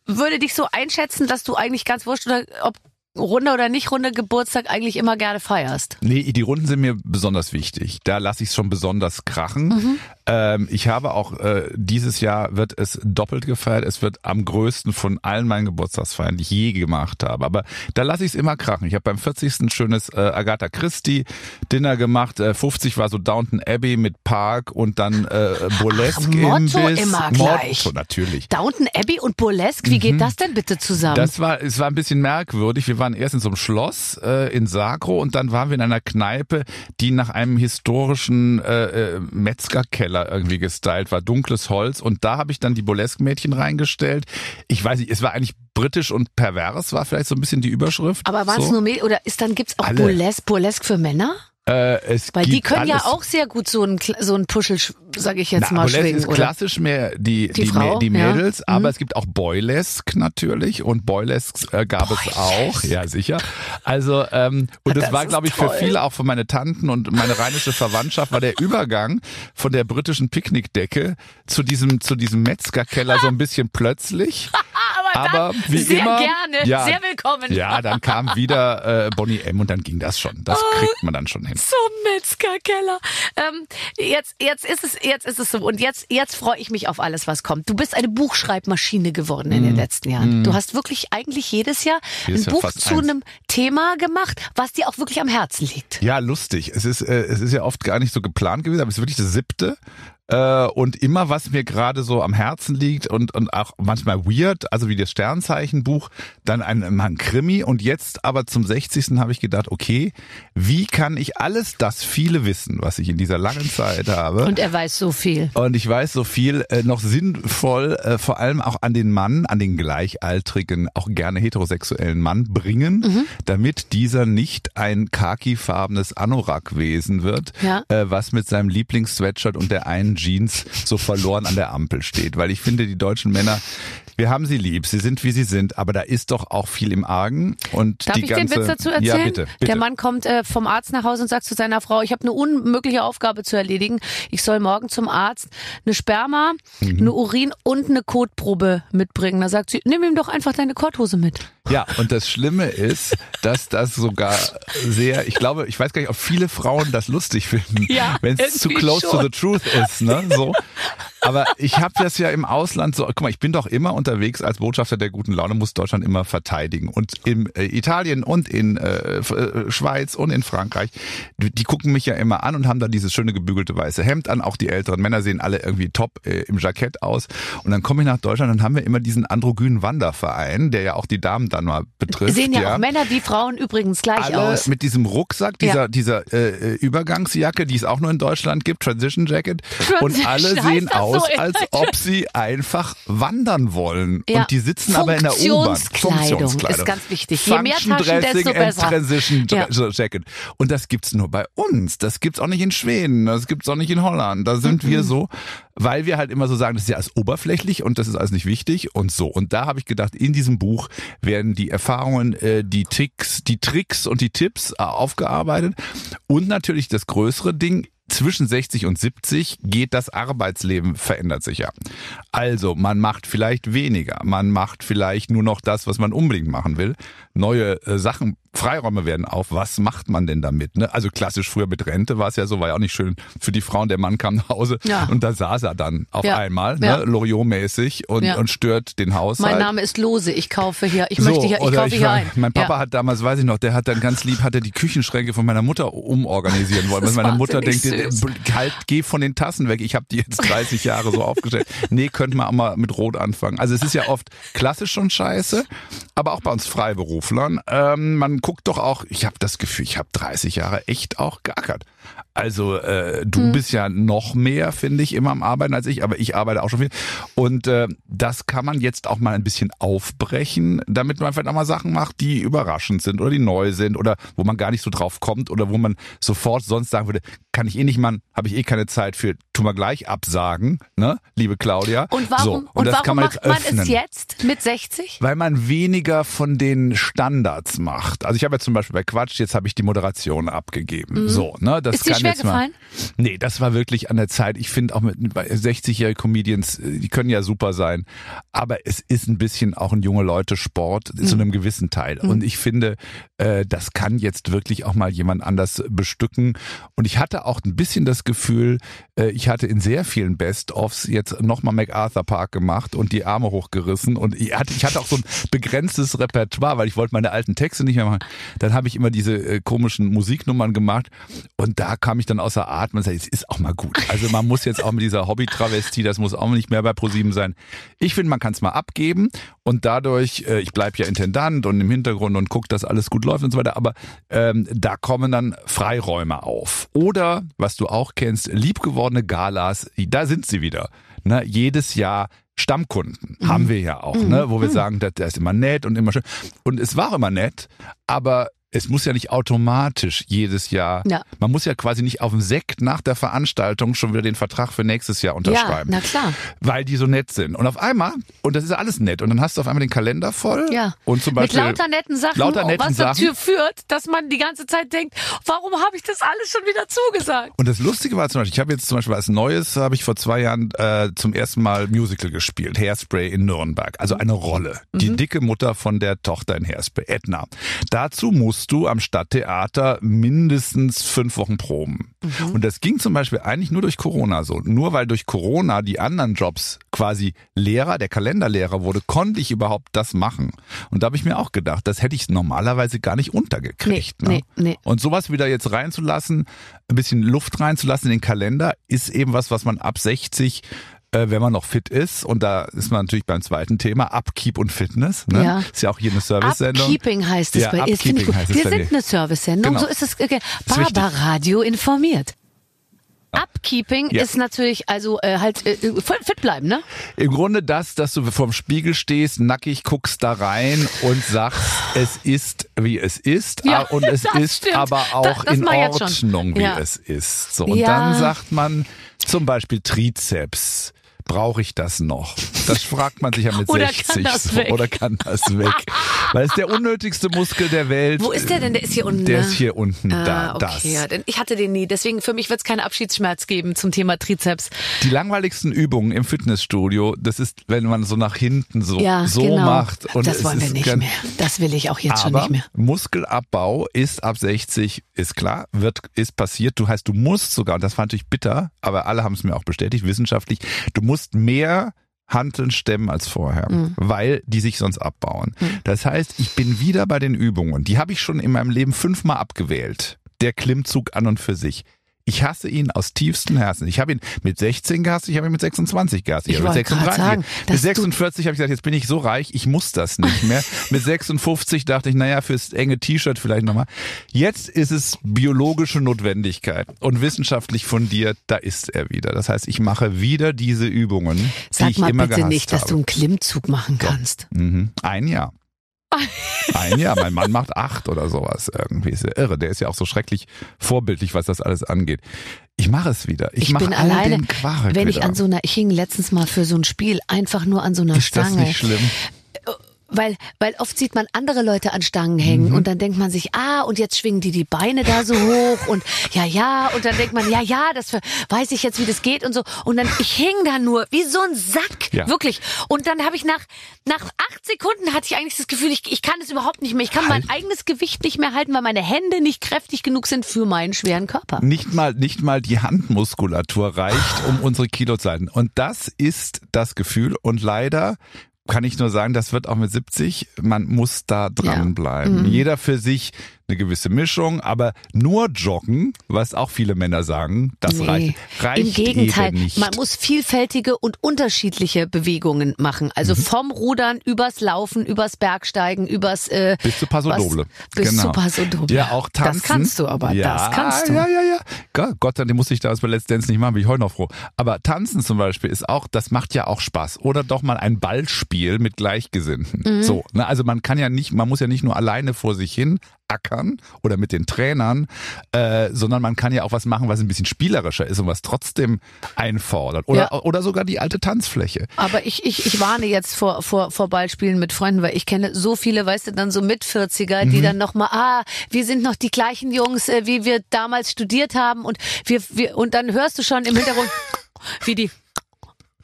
Speaker 2: würde dich so einschätzen, dass du eigentlich ganz wurscht oder ob Runde oder nicht Runde Geburtstag eigentlich immer gerne feierst.
Speaker 4: Nee, die Runden sind mir besonders wichtig. Da lasse ich es schon besonders krachen. Ähm, ich habe auch äh, dieses Jahr wird es doppelt gefeiert. Es wird am größten von allen meinen Geburtstagsfeiern, die ich je gemacht habe. Aber da lasse ich es immer krachen. Ich habe beim 40. ein schönes äh, Agatha Christie Dinner gemacht. Äh, 50 war so Downton Abbey mit Park und dann äh, Burlesque
Speaker 2: Motto
Speaker 4: Imbiss.
Speaker 2: immer gleich.
Speaker 4: Motto natürlich.
Speaker 2: Downton Abbey und Burlesque, wie geht das denn bitte zusammen?
Speaker 4: Mhm. Das war, es war ein bisschen merkwürdig. Wir waren erst in so einem Schloss äh, in Sagro und dann waren wir in einer Kneipe, die nach einem historischen äh, äh, Metzgerkeller irgendwie gestylt war, dunkles Holz. Und da habe ich dann die Burlesque-Mädchen reingestellt. Ich weiß nicht, es war eigentlich britisch und pervers, war vielleicht so ein bisschen die Überschrift.
Speaker 2: Aber waren es
Speaker 4: so.
Speaker 2: nur Mädchen oder ist dann gibt's auch. Burlesque, Burlesque für Männer?
Speaker 4: Äh, es
Speaker 2: Weil die können ja
Speaker 4: alles.
Speaker 2: auch sehr gut so ein so ein Puschel, sage ich jetzt
Speaker 4: Na,
Speaker 2: mal schwingen,
Speaker 4: ist
Speaker 2: oder?
Speaker 4: klassisch mehr die,
Speaker 2: Die
Speaker 4: die,
Speaker 2: Frau,
Speaker 4: die
Speaker 2: ja.
Speaker 4: Mädels,
Speaker 2: Mhm.
Speaker 4: aber es gibt auch Boylesque natürlich und Boylesque äh, gab es auch, ja sicher. Also ähm, und
Speaker 2: Das
Speaker 4: das war glaube ich für
Speaker 2: toll.
Speaker 4: viele, auch für meine Tanten und meine rheinische Verwandtschaft, war der Übergang von der britischen Picknickdecke zu diesem zu diesem Metzgerkeller so ein bisschen plötzlich.
Speaker 2: aber, dann
Speaker 4: wie
Speaker 2: sehr
Speaker 4: immer,
Speaker 2: gerne,
Speaker 4: ja,
Speaker 2: sehr willkommen.
Speaker 4: Ja, dann kam wieder äh, Bonnie M und dann ging das schon. Das
Speaker 2: Oh.
Speaker 4: kriegt man dann schon hin.
Speaker 2: Zum Metzgerkeller. Ähm, jetzt, jetzt ist es, jetzt ist es so. Und jetzt, jetzt freue ich mich auf alles, was kommt. Du bist eine Buchschreibmaschine geworden in den letzten Jahren. Du hast wirklich eigentlich jedes Jahr
Speaker 4: Mhm. Jedes
Speaker 2: ein
Speaker 4: Jahr
Speaker 2: Buch zu
Speaker 4: eins.
Speaker 2: einem Thema gemacht, was dir auch wirklich am Herzen liegt.
Speaker 4: Ja, lustig. Es ist, äh, es ist ja oft gar nicht so geplant gewesen, aber es ist wirklich das siebte. Äh, und immer, was mir gerade so am Herzen liegt und, und auch manchmal weird, also wie das Sternzeichenbuch, dann ein, ein Krimi. Und jetzt aber zum 60. habe ich gedacht, okay, wie kann ich alles das viele wissen, was ich in dieser langen Zeit habe?
Speaker 2: Und er weiß so viel.
Speaker 4: Und ich weiß so viel äh, noch sinnvoll, äh, vor allem auch an den Mann, an den gleichaltrigen, auch gerne heterosexuellen Mann bringen,
Speaker 2: Mhm.
Speaker 4: damit dieser nicht ein khakifarbenes Anorak-Wesen wird,
Speaker 2: Ja.
Speaker 4: äh, was mit seinem Lieblings-Sweatshirt und der einen Jeans so verloren an der Ampel steht. Weil ich finde, die deutschen Männer, wir haben sie lieb, sie sind wie sie sind, aber da ist doch auch viel im Argen. Und
Speaker 2: Darf
Speaker 4: die
Speaker 2: ich
Speaker 4: ganze,
Speaker 2: den Witz dazu erzählen?
Speaker 4: Ja, bitte, bitte.
Speaker 2: Der Mann kommt äh, vom Arzt nach Hause und sagt zu seiner Frau, ich habe eine unmögliche Aufgabe zu erledigen. Ich soll morgen zum Arzt eine Sperma,
Speaker 4: Mhm.
Speaker 2: eine Urin und eine Kotprobe mitbringen. Da sagt sie, nimm ihm doch einfach deine Korthose mit.
Speaker 4: Ja, und das Schlimme ist, dass das sogar sehr, ich glaube, ich weiß gar nicht, ob viele Frauen das lustig finden,
Speaker 2: Ja,
Speaker 4: wenn es zu close to
Speaker 2: schon.
Speaker 4: the truth ist, ne? So. Aber ich habe das ja im Ausland so, guck mal, ich bin doch immer unterwegs als Botschafter der guten Laune, muss Deutschland immer verteidigen. Und in äh, Italien und in äh, äh, Schweiz und in Frankreich, die, die gucken mich ja immer an und haben da dieses schöne gebügelte weiße Hemd an. Auch die älteren Männer sehen alle irgendwie top äh, im Jackett aus. Und dann komme ich nach Deutschland, dann haben wir immer diesen androgynen Wanderverein, der ja auch die Damen dann mal betrifft.
Speaker 2: Sehen ja,
Speaker 4: ja
Speaker 2: auch Männer wie Frauen übrigens gleich
Speaker 4: alle
Speaker 2: aus.
Speaker 4: mit diesem Rucksack, dieser,
Speaker 2: Ja.
Speaker 4: dieser äh, äh, Übergangsjacke, die es auch nur in Deutschland gibt, Transition Jacket. Und
Speaker 2: Transition,
Speaker 4: alle
Speaker 2: heißt
Speaker 4: sehen
Speaker 2: so
Speaker 4: aus, als ob sie einfach wandern wollen.
Speaker 2: Ja.
Speaker 4: Und die sitzen aber in der U-Bahn.
Speaker 2: Funktionskleidung ist ganz wichtig. Je mehr Taschen, desto
Speaker 4: and
Speaker 2: besser.
Speaker 4: Transition
Speaker 2: Ja.
Speaker 4: Jacket. Und das gibt's nur bei uns. Das gibt's auch nicht in Schweden. Das gibt's auch nicht in Holland. Da sind
Speaker 2: Mhm.
Speaker 4: wir so, weil wir halt immer so sagen, das ist ja alles oberflächlich und das ist alles nicht wichtig und so. Und da habe ich gedacht, in diesem Buch werden die Erfahrungen, äh, die Tricks, die Tricks und die Tipps äh, aufgearbeitet. Und natürlich das größere Ding, zwischen 60 und 70 geht das Arbeitsleben, verändert sich ja. Also man macht vielleicht weniger, man macht vielleicht nur noch das, was man unbedingt machen will. Neue äh, Sachen Freiräume werden auf. Was macht man denn damit? Ne? Also klassisch früher mit Rente war es ja so, war ja auch nicht schön für die Frauen. Der Mann kam nach Hause
Speaker 2: Ja.
Speaker 4: und da saß er dann auf
Speaker 2: Ja.
Speaker 4: einmal,
Speaker 2: Ja.
Speaker 4: ne? Loriot-mäßig und,
Speaker 2: Ja.
Speaker 4: und stört den Haushalt.
Speaker 2: Mein Name ist Lose. Ich kaufe hier, ich möchte hier, ich kaufe hier
Speaker 4: war-
Speaker 2: ein.
Speaker 4: Mein Papa
Speaker 2: ja.
Speaker 4: hat damals, weiß ich noch, der hat dann ganz lieb, hat er die Küchenschränke von meiner Mutter umorganisieren wollen. Weil meine Mutter denkt,
Speaker 2: wahnsinnig süß.
Speaker 4: äh, halt, geh von den Tassen weg. Ich habe die jetzt 30 Jahre so aufgestellt. Nee, könnte man auch mal mit Rot anfangen. Also es ist ja oft klassisch schon scheiße, aber auch bei uns Freiberuflern. Ähm, man guckt doch auch, ich habe das Gefühl, ich habe 30 Jahre echt auch geackert. Also äh, du
Speaker 2: Hm.
Speaker 4: bist ja noch mehr, finde ich, immer am Arbeiten als ich, aber ich arbeite auch schon viel. Und äh, das kann man jetzt auch mal ein bisschen aufbrechen, damit man vielleicht auch mal Sachen macht, die überraschend sind oder die neu sind oder wo man gar nicht so drauf kommt oder wo man sofort sonst sagen würde, kann ich eh nicht machen, habe ich eh keine Zeit für, tu mal gleich absagen, ne, liebe Claudia.
Speaker 2: Und warum,
Speaker 4: so,
Speaker 2: und,
Speaker 4: und, das
Speaker 2: warum
Speaker 4: kann man
Speaker 2: macht
Speaker 4: jetzt
Speaker 2: man
Speaker 4: öffnen.
Speaker 2: es jetzt mit 60?
Speaker 4: Weil man weniger von den Standards macht. Also ich habe ja zum Beispiel bei Quatsch, jetzt habe ich die Moderation abgegeben. So, ne? Das
Speaker 2: Mhm.
Speaker 4: Kann
Speaker 2: schwer
Speaker 4: jetzt mal,
Speaker 2: gefallen?
Speaker 4: Nee, das war wirklich an der Zeit. Ich finde auch mit bei 60-jährigen Comedians, äh, die können ja super sein. Aber es ist ein bisschen auch ein junge Leute Sport
Speaker 2: Mhm.
Speaker 4: zu einem gewissen Teil. Und ich finde, äh, das kann jetzt wirklich auch mal jemand anders bestücken. Und ich hatte auch ein bisschen das Gefühl, ich hatte in sehr vielen Best-ofs jetzt nochmal MacArthur Park gemacht und die Arme hochgerissen. Und ich hatte, ich hatte auch so ein begrenztes Repertoire, weil ich wollte meine alten Texte nicht mehr machen. Dann habe ich immer diese äh, komischen Musiknummern gemacht. Und da kam ich dann außer Atem und sagte, es ist auch mal gut. Also man muss jetzt auch mit dieser Hobby-Travestie, das muss auch nicht mehr bei ProSieben sein. Ich finde, man kann es mal abgeben und dadurch, äh, ich bleibe ja Intendant und im Hintergrund und gucke, dass alles gut läuft und so weiter, aber ähm, da kommen dann Freiräume auf. Oder, was du auch kennst, liebgewordene Galas, da sind sie wieder. Ne? Jedes Jahr Stammkunden haben wir ja auch, ne? wo wir sagen, das, das ist immer nett und immer schön. Und es war immer nett, aber es muss ja nicht automatisch jedes Jahr,
Speaker 2: Ja.
Speaker 4: man muss ja quasi nicht auf dem Sekt nach der Veranstaltung schon wieder den Vertrag für nächstes Jahr
Speaker 2: Ja,
Speaker 4: unterschreiben,
Speaker 2: na klar.
Speaker 4: weil die so nett sind. Und auf einmal, und das ist alles nett, und dann hast du auf einmal den Kalender voll
Speaker 2: Ja.
Speaker 4: und zum
Speaker 2: Mit
Speaker 4: Beispiel
Speaker 2: lauter netten Sachen,
Speaker 4: lauter netten
Speaker 2: was
Speaker 4: Sachen.
Speaker 2: dazu führt, dass man die ganze Zeit denkt, warum habe ich das alles schon wieder zugesagt?
Speaker 4: Und das Lustige war zum Beispiel, ich habe jetzt zum Beispiel als Neues, habe ich vor zwei Jahren äh, zum ersten Mal Musical gespielt, Hairspray in Nürnberg. Also eine Rolle. Die dicke Mutter von der Tochter in Hairspray, Edna. Dazu musst du am Stadttheater mindestens fünf Wochen proben. Und das ging zum Beispiel eigentlich nur durch Corona so. Nur weil durch Corona die anderen Jobs quasi Lehrer, der Kalenderlehrer wurde, konnte ich überhaupt das machen. Und da habe ich mir auch gedacht, das hätte ich normalerweise gar nicht untergekriegt.
Speaker 2: Nee,
Speaker 4: ne?
Speaker 2: nee, nee.
Speaker 4: Und sowas wieder jetzt reinzulassen, ein bisschen Luft reinzulassen in den Kalender, ist eben was, was man ab 60 äh, wenn man noch fit ist, und da ist man natürlich beim zweiten Thema, Upkeep und Fitness. Ne?
Speaker 2: Ja.
Speaker 4: Ist ja auch hier eine Service-Sendung.
Speaker 2: Upkeeping heißt es
Speaker 4: Ja,
Speaker 2: bei ihr. Wir sind eine Service-Sendung,
Speaker 4: Genau.
Speaker 2: so ist es. Okay. Barbaradio informiert. Upkeeping
Speaker 4: Ja.
Speaker 2: ist natürlich, also äh, halt äh, voll fit bleiben, ne?
Speaker 4: Im Grunde das, dass du vorm Spiegel stehst, nackig guckst da rein und sagst, es ist, wie es ist.
Speaker 2: Ja,
Speaker 4: ah, und es ist
Speaker 2: stimmt.
Speaker 4: aber auch
Speaker 2: Das- das
Speaker 4: in. Ordnung, wie
Speaker 2: Ja.
Speaker 4: es ist. So, und dann sagt man zum Beispiel Trizeps. Brauche ich das noch? Das fragt man sich ja mit
Speaker 2: Oder kann
Speaker 4: 60
Speaker 2: das
Speaker 4: so. Oder kann das weg? Weil es der unnötigste Muskel der Welt.
Speaker 2: Wo ist der denn? Der ist hier unten.
Speaker 4: Der
Speaker 2: ne?
Speaker 4: ist hier unten, da,
Speaker 2: Ah, okay,
Speaker 4: das.
Speaker 2: ja, denn ich hatte den nie. Deswegen für mich wird es keinen Abschiedsschmerz geben zum Thema Trizeps.
Speaker 4: Die langweiligsten Übungen im Fitnessstudio, das ist, wenn man so nach hinten so,
Speaker 2: Ja,
Speaker 4: so
Speaker 2: genau.
Speaker 4: macht. Und
Speaker 2: das wollen wir nicht mehr. Das will ich auch jetzt schon nicht mehr.
Speaker 4: Muskelabbau ist ab 60, ist klar, wird, ist passiert. Du heißt, du musst sogar, und das war natürlich bitter, aber alle haben es mir auch bestätigt, wissenschaftlich, du musst mehr Hanteln stemmen als vorher,
Speaker 2: Mhm.
Speaker 4: weil die sich sonst abbauen. Das heißt, ich bin wieder bei den Übungen. Die habe ich schon in meinem Leben fünfmal abgewählt. Der Klimmzug an und für sich. Ich hasse ihn aus tiefstem Herzen. Ich habe ihn mit 16 gehasst, ich habe ihn mit 26 gehasst.
Speaker 2: Ich
Speaker 4: habe ihn mit
Speaker 2: wollte gerade
Speaker 4: 36.
Speaker 2: sagen,
Speaker 4: mit
Speaker 2: dass du-
Speaker 4: 46 habe ich gesagt, jetzt bin ich so reich, ich muss das nicht mehr. mit 56 dachte ich, naja, fürs enge T-Shirt vielleicht nochmal. Jetzt ist es biologische Notwendigkeit und wissenschaftlich fundiert, da ist er wieder. Das heißt, ich mache wieder diese Übungen, die
Speaker 2: Sag
Speaker 4: ich
Speaker 2: mal
Speaker 4: immer
Speaker 2: bitte
Speaker 4: gehasst
Speaker 2: nicht, dass
Speaker 4: habe.
Speaker 2: du einen Klimmzug machen kannst.
Speaker 4: Mhm. Ein Jahr. Ein Jahr. Mein Mann macht acht oder sowas irgendwie. Ist ja irre. Der ist ja auch so schrecklich vorbildlich, was das alles angeht. Ich mache es wieder. Ich,
Speaker 2: Ich,
Speaker 4: mache
Speaker 2: bin
Speaker 4: all
Speaker 2: alleine,
Speaker 4: den Quark
Speaker 2: wenn
Speaker 4: wieder.
Speaker 2: ich an so einer, ich hing letztens mal für so ein Spiel einfach nur an so einer
Speaker 4: ist das
Speaker 2: Stange.
Speaker 4: nicht schlimm?
Speaker 2: Weil, weil oft sieht man andere Leute an Stangen hängen
Speaker 4: Mhm.
Speaker 2: und dann denkt man sich, ah, und jetzt schwingen die die Beine da so hoch und ja, ja, und dann denkt man, ja, ja, das weiß ich jetzt, wie das geht und so. Und dann, ich hing da nur wie so ein Sack,
Speaker 4: Ja.
Speaker 2: wirklich. Und dann habe ich nach, nach acht Sekunden hatte ich eigentlich das Gefühl, ich, ich kann es überhaupt nicht mehr. Ich kann mein
Speaker 4: Halt.
Speaker 2: eigenes Gewicht nicht mehr halten, weil meine Hände nicht kräftig genug sind für meinen schweren Körper.
Speaker 4: Nicht mal, nicht mal die Handmuskulatur reicht, um unsere Kilo zu halten. Und das ist das Gefühl. Und leider kann ich nur sagen, das wird auch mit 70, man muss da dranbleiben.
Speaker 2: Mhm.
Speaker 4: Jeder für sich eine gewisse Mischung, aber nur joggen, was auch viele Männer sagen, das
Speaker 2: Nee.
Speaker 4: reicht, reicht
Speaker 2: Im Gegenteil,
Speaker 4: eben nicht.
Speaker 2: man muss vielfältige und unterschiedliche Bewegungen machen. Also
Speaker 4: Mhm.
Speaker 2: vom Rudern übers Laufen, übers Bergsteigen, übers äh,
Speaker 4: Bis zu Paso Doble.
Speaker 2: Bis
Speaker 4: Genau.
Speaker 2: zu Paso Doble.
Speaker 4: Ja, auch tanzen.
Speaker 2: Das kannst du aber,
Speaker 4: ja,
Speaker 2: das kannst du.
Speaker 4: Ja, ja, ja. Gott, Gott sei Dank musste ich das bei Let's Dance nicht machen, bin ich heute noch froh. Aber tanzen zum Beispiel ist auch, das macht ja auch Spaß. Oder doch mal ein Ballspiel mit Gleichgesinnten.
Speaker 2: Mhm.
Speaker 4: So, ne? Also man kann ja nicht, man muss ja nicht nur alleine vor sich hin ackern oder mit den Trainern, äh, sondern man kann ja auch was machen, was ein bisschen spielerischer ist und was trotzdem einfordert. Oder,
Speaker 2: Ja.
Speaker 4: oder sogar die alte Tanzfläche.
Speaker 2: Aber ich, ich, ich warne jetzt vor, vor, vor Ballspielen mit Freunden, weil ich kenne so viele, weißt du, dann so mit 40er,
Speaker 4: Mhm.
Speaker 2: die dann nochmal, ah, wir sind noch die gleichen Jungs, äh, wie wir damals studiert haben und wir, wir, und dann hörst du schon im Hintergrund, wie die,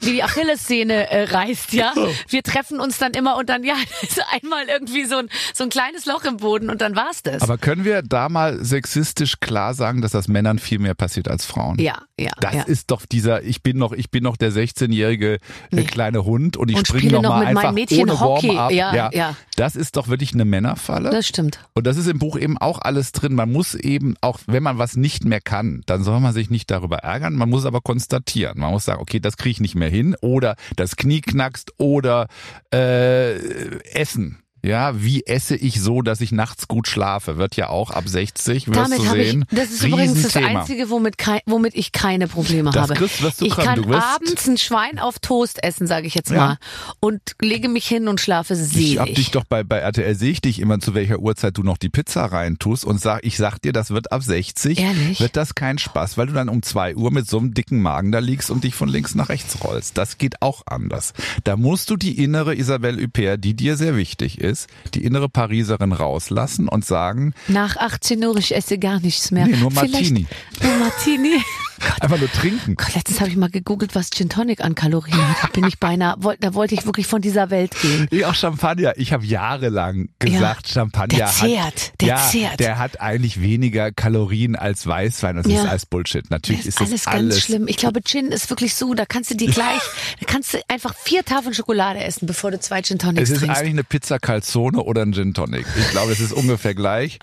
Speaker 2: wie die Achillessehne äh, reißt, ja. Wir treffen uns dann immer und dann, ja, ist einmal irgendwie so ein, so ein kleines Loch im Boden und dann war's das.
Speaker 4: Aber können wir da mal sexistisch klar sagen, dass das Männern viel mehr passiert als Frauen?
Speaker 2: ja, ja,
Speaker 4: Das
Speaker 2: ja.
Speaker 4: ist doch dieser, ich bin noch, ich bin noch der 16-jährige äh,
Speaker 2: Nee.
Speaker 4: kleine Hund und ich
Speaker 2: Und
Speaker 4: springe noch
Speaker 2: noch
Speaker 4: mal
Speaker 2: mit
Speaker 4: einfach ohne
Speaker 2: Hockey.
Speaker 4: Warm-up.
Speaker 2: Ja, ja.
Speaker 4: Das ist doch wirklich eine Männerfalle.
Speaker 2: das stimmt.
Speaker 4: und das ist im Buch eben auch alles drin. Man muss eben auch, wenn man was nicht mehr kann, dann soll man sich nicht darüber ärgern. Man muss aber konstatieren. Man muss sagen, okay, das kriege ich nicht mehr hin oder das Knie knackst oder äh, Essen. Ja, wie esse ich so, dass ich nachts gut schlafe? Wird ja auch ab 60, wirst
Speaker 2: Damit
Speaker 4: du
Speaker 2: habe ich,
Speaker 4: sehen.
Speaker 2: das ist übrigens das. Einzige, womit, kei- womit ich keine Probleme
Speaker 4: Das
Speaker 2: habe.
Speaker 4: kriegst- wirst du
Speaker 2: ich kann
Speaker 4: Du
Speaker 2: abends ein Schwein auf Toast essen, sage ich jetzt
Speaker 4: Ja.
Speaker 2: mal, und lege mich hin und schlafe
Speaker 4: Ich hab dich
Speaker 2: selig.
Speaker 4: doch bei, bei RTL sehe ich dich immer, zu welcher Uhrzeit du noch die Pizza reintust und sag, ich sag dir, das wird ab 60,
Speaker 2: Ehrlich?
Speaker 4: wird das kein Spaß, weil du dann um zwei Uhr mit so einem dicken Magen da liegst und dich von links nach rechts rollst. Das geht auch anders. Da musst du die innere Isabelle Huppert, die dir sehr wichtig ist, die innere Pariserin rauslassen und sagen,
Speaker 2: Nach 18 Uhr, ich esse gar nichts mehr.
Speaker 4: Nee, nur
Speaker 2: Vielleicht-
Speaker 4: Martini.
Speaker 2: Nur Martini.
Speaker 4: einfach nur trinken.
Speaker 2: Gott, letztens habe ich mal gegoogelt, was Gin Tonic an Kalorien hat. Da bin ich beinahe, da wollte ich wirklich von dieser Welt gehen.
Speaker 4: Ich auch Champagner. Ich habe jahrelang gesagt, Champagner
Speaker 2: der
Speaker 4: hat,
Speaker 2: zehrt, der
Speaker 4: ja,
Speaker 2: zehrt.
Speaker 4: der hat eigentlich weniger Kalorien als Weißwein. Das
Speaker 2: Ja.
Speaker 4: ist alles Bullshit. Natürlich
Speaker 2: Das
Speaker 4: ist
Speaker 2: ist alles
Speaker 4: das
Speaker 2: ganz
Speaker 4: alles
Speaker 2: schlimm. Ich glaube, Gin ist wirklich so, da kannst du dir gleich, da kannst du einfach vier Tafeln Schokolade essen, bevor du zwei Gin Tonics
Speaker 4: Es ist
Speaker 2: trinkst.
Speaker 4: eigentlich eine Pizza Calzone oder ein Gin Tonic. Ich glaube, es ist ungefähr gleich.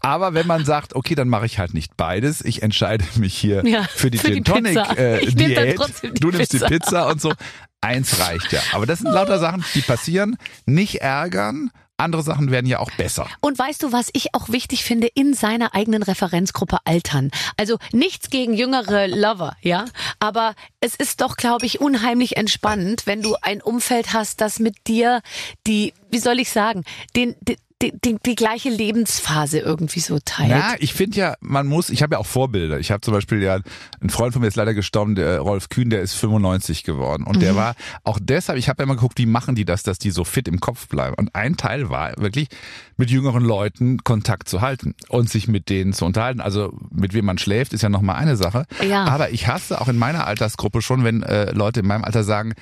Speaker 4: Aber wenn man sagt, okay, dann mache ich halt nicht beides. Ich entscheide mich hier
Speaker 2: Ja,
Speaker 4: für die
Speaker 2: für
Speaker 4: Gin Tonic äh,
Speaker 2: Ich
Speaker 4: Diät.
Speaker 2: die
Speaker 4: Du nimmst
Speaker 2: Pizza.
Speaker 4: die Pizza und so. Eins reicht ja. Aber das sind lauter Sachen, die passieren. Nicht ärgern. Andere Sachen werden ja auch besser.
Speaker 2: Und weißt du, was ich auch wichtig finde, in seiner eigenen Referenzgruppe altern. Also nichts gegen jüngere Lover, ja. Aber es ist doch, glaube ich, unheimlich entspannend, wenn du ein Umfeld hast, das mit dir die, wie soll ich sagen, den, die, die, die, die gleiche Lebensphase irgendwie so teilt.
Speaker 4: Ja, ich finde ja, man muss, ich habe ja auch Vorbilder. Ich habe zum Beispiel ja, ein Freund von mir ist leider gestorben, der Rolf Kühn, der ist 95 geworden. Und
Speaker 2: Mhm.
Speaker 4: der war auch deshalb, ich habe ja immer geguckt, wie machen die das, dass die so fit im Kopf bleiben. Und ein Teil war wirklich, mit jüngeren Leuten Kontakt zu halten und sich mit denen zu unterhalten. Also mit wem man schläft, ist ja nochmal eine Sache.
Speaker 2: Ja.
Speaker 4: Aber ich hasse auch in meiner Altersgruppe schon, wenn äh, Leute in meinem Alter sagen,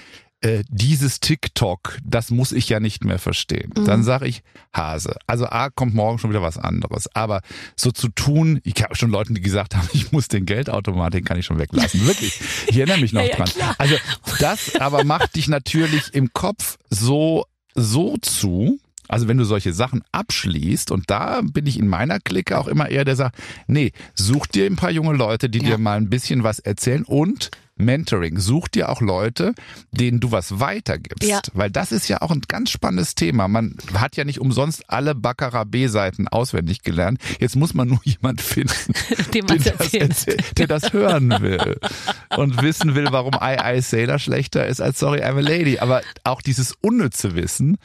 Speaker 4: äh, dieses TikTok, das muss ich ja nicht mehr verstehen.
Speaker 2: Mhm.
Speaker 4: Dann sage ich Hase. Also A, kommt morgen schon wieder was anderes. Aber so zu tun, ich habe schon Leute, die gesagt haben, ich muss den Geldautomat, den kann ich schon weglassen. Wirklich. Ich erinnere mich noch
Speaker 2: Ja, ja,
Speaker 4: dran.
Speaker 2: klar.
Speaker 4: Also das aber macht dich natürlich im Kopf so, so zu, also wenn du solche Sachen abschließt, und da bin ich in meiner Clique auch immer eher der sagt, nee, such dir ein paar junge Leute, die
Speaker 2: Ja.
Speaker 4: dir mal ein bisschen was erzählen und Mentoring. Such dir auch Leute, denen du was weitergibst.
Speaker 2: Ja.
Speaker 4: Weil das ist ja auch ein ganz spannendes Thema. Man hat ja nicht umsonst alle Baccarat B-Seiten auswendig gelernt. Jetzt muss man nur jemand finden, den das erzählt, der das hören will und wissen will, warum I, I Sailor schlechter ist als Sorry, I'm a Lady. Aber auch dieses unnütze Wissen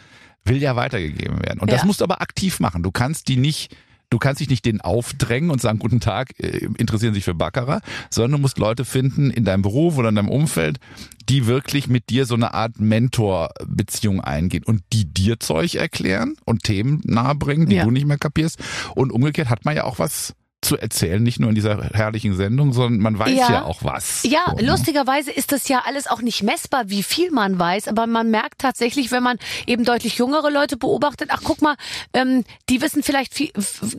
Speaker 4: will ja weitergegeben werden. Und das
Speaker 2: Ja.
Speaker 4: musst du aber aktiv machen. Du kannst die nicht Du kannst dich nicht denen aufdrängen und sagen, guten Tag, äh, interessieren sich für Baccarat, sondern du musst Leute finden in deinem Beruf oder in deinem Umfeld, die wirklich mit dir so eine Art Mentor-Beziehung eingehen und die dir Zeug erklären und Themen nahebringen, die
Speaker 2: Ja.
Speaker 4: du nicht mehr kapierst. Und umgekehrt hat man ja auch was zu erzählen, nicht nur in dieser herrlichen Sendung, sondern man weiß ja,
Speaker 2: Ja.
Speaker 4: auch was.
Speaker 2: Ja,
Speaker 4: So, ne?
Speaker 2: lustigerweise ist das ja alles auch nicht messbar, wie viel man weiß, aber man merkt tatsächlich, wenn man eben deutlich jüngere Leute beobachtet, ach guck mal, ähm, die wissen vielleicht viel,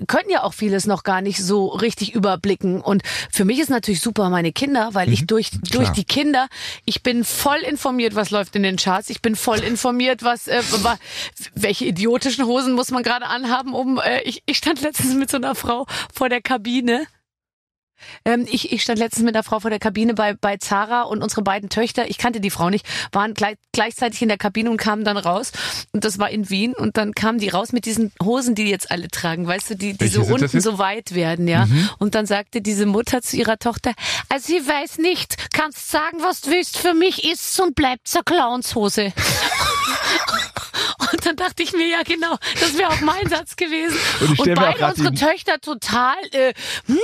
Speaker 2: können ja auch vieles noch gar nicht so richtig überblicken. Und für mich ist natürlich super meine Kinder, weil ich durch, durch die Kinder, ich bin voll informiert, was läuft in den Charts, ich bin voll informiert, was, äh, welche idiotischen Hosen muss man gerade anhaben, um, äh, ich, ich stand letztens mit so einer Frau vor der Kabine. Ähm, ich, ich stand letztens mit einer Frau vor der Kabine bei, bei Zara und unsere beiden Töchter, ich kannte die Frau nicht, waren gleich, gleichzeitig in der Kabine und kamen dann raus. Und das war in Wien. Und dann kamen die raus mit diesen Hosen, die jetzt alle tragen, weißt du, die, die
Speaker 4: Welche
Speaker 2: so unten so weit werden, ja. Und dann sagte diese Mutter zu ihrer Tochter, also ich weiß nicht, kannst sagen, was du willst, für mich ist's und bleibt's eine Clownshose. Und dann dachte ich mir, ja genau, das wäre auch mein Satz gewesen.
Speaker 4: Und ich auch
Speaker 2: beide unsere
Speaker 4: die-
Speaker 2: Töchter total äh, hm,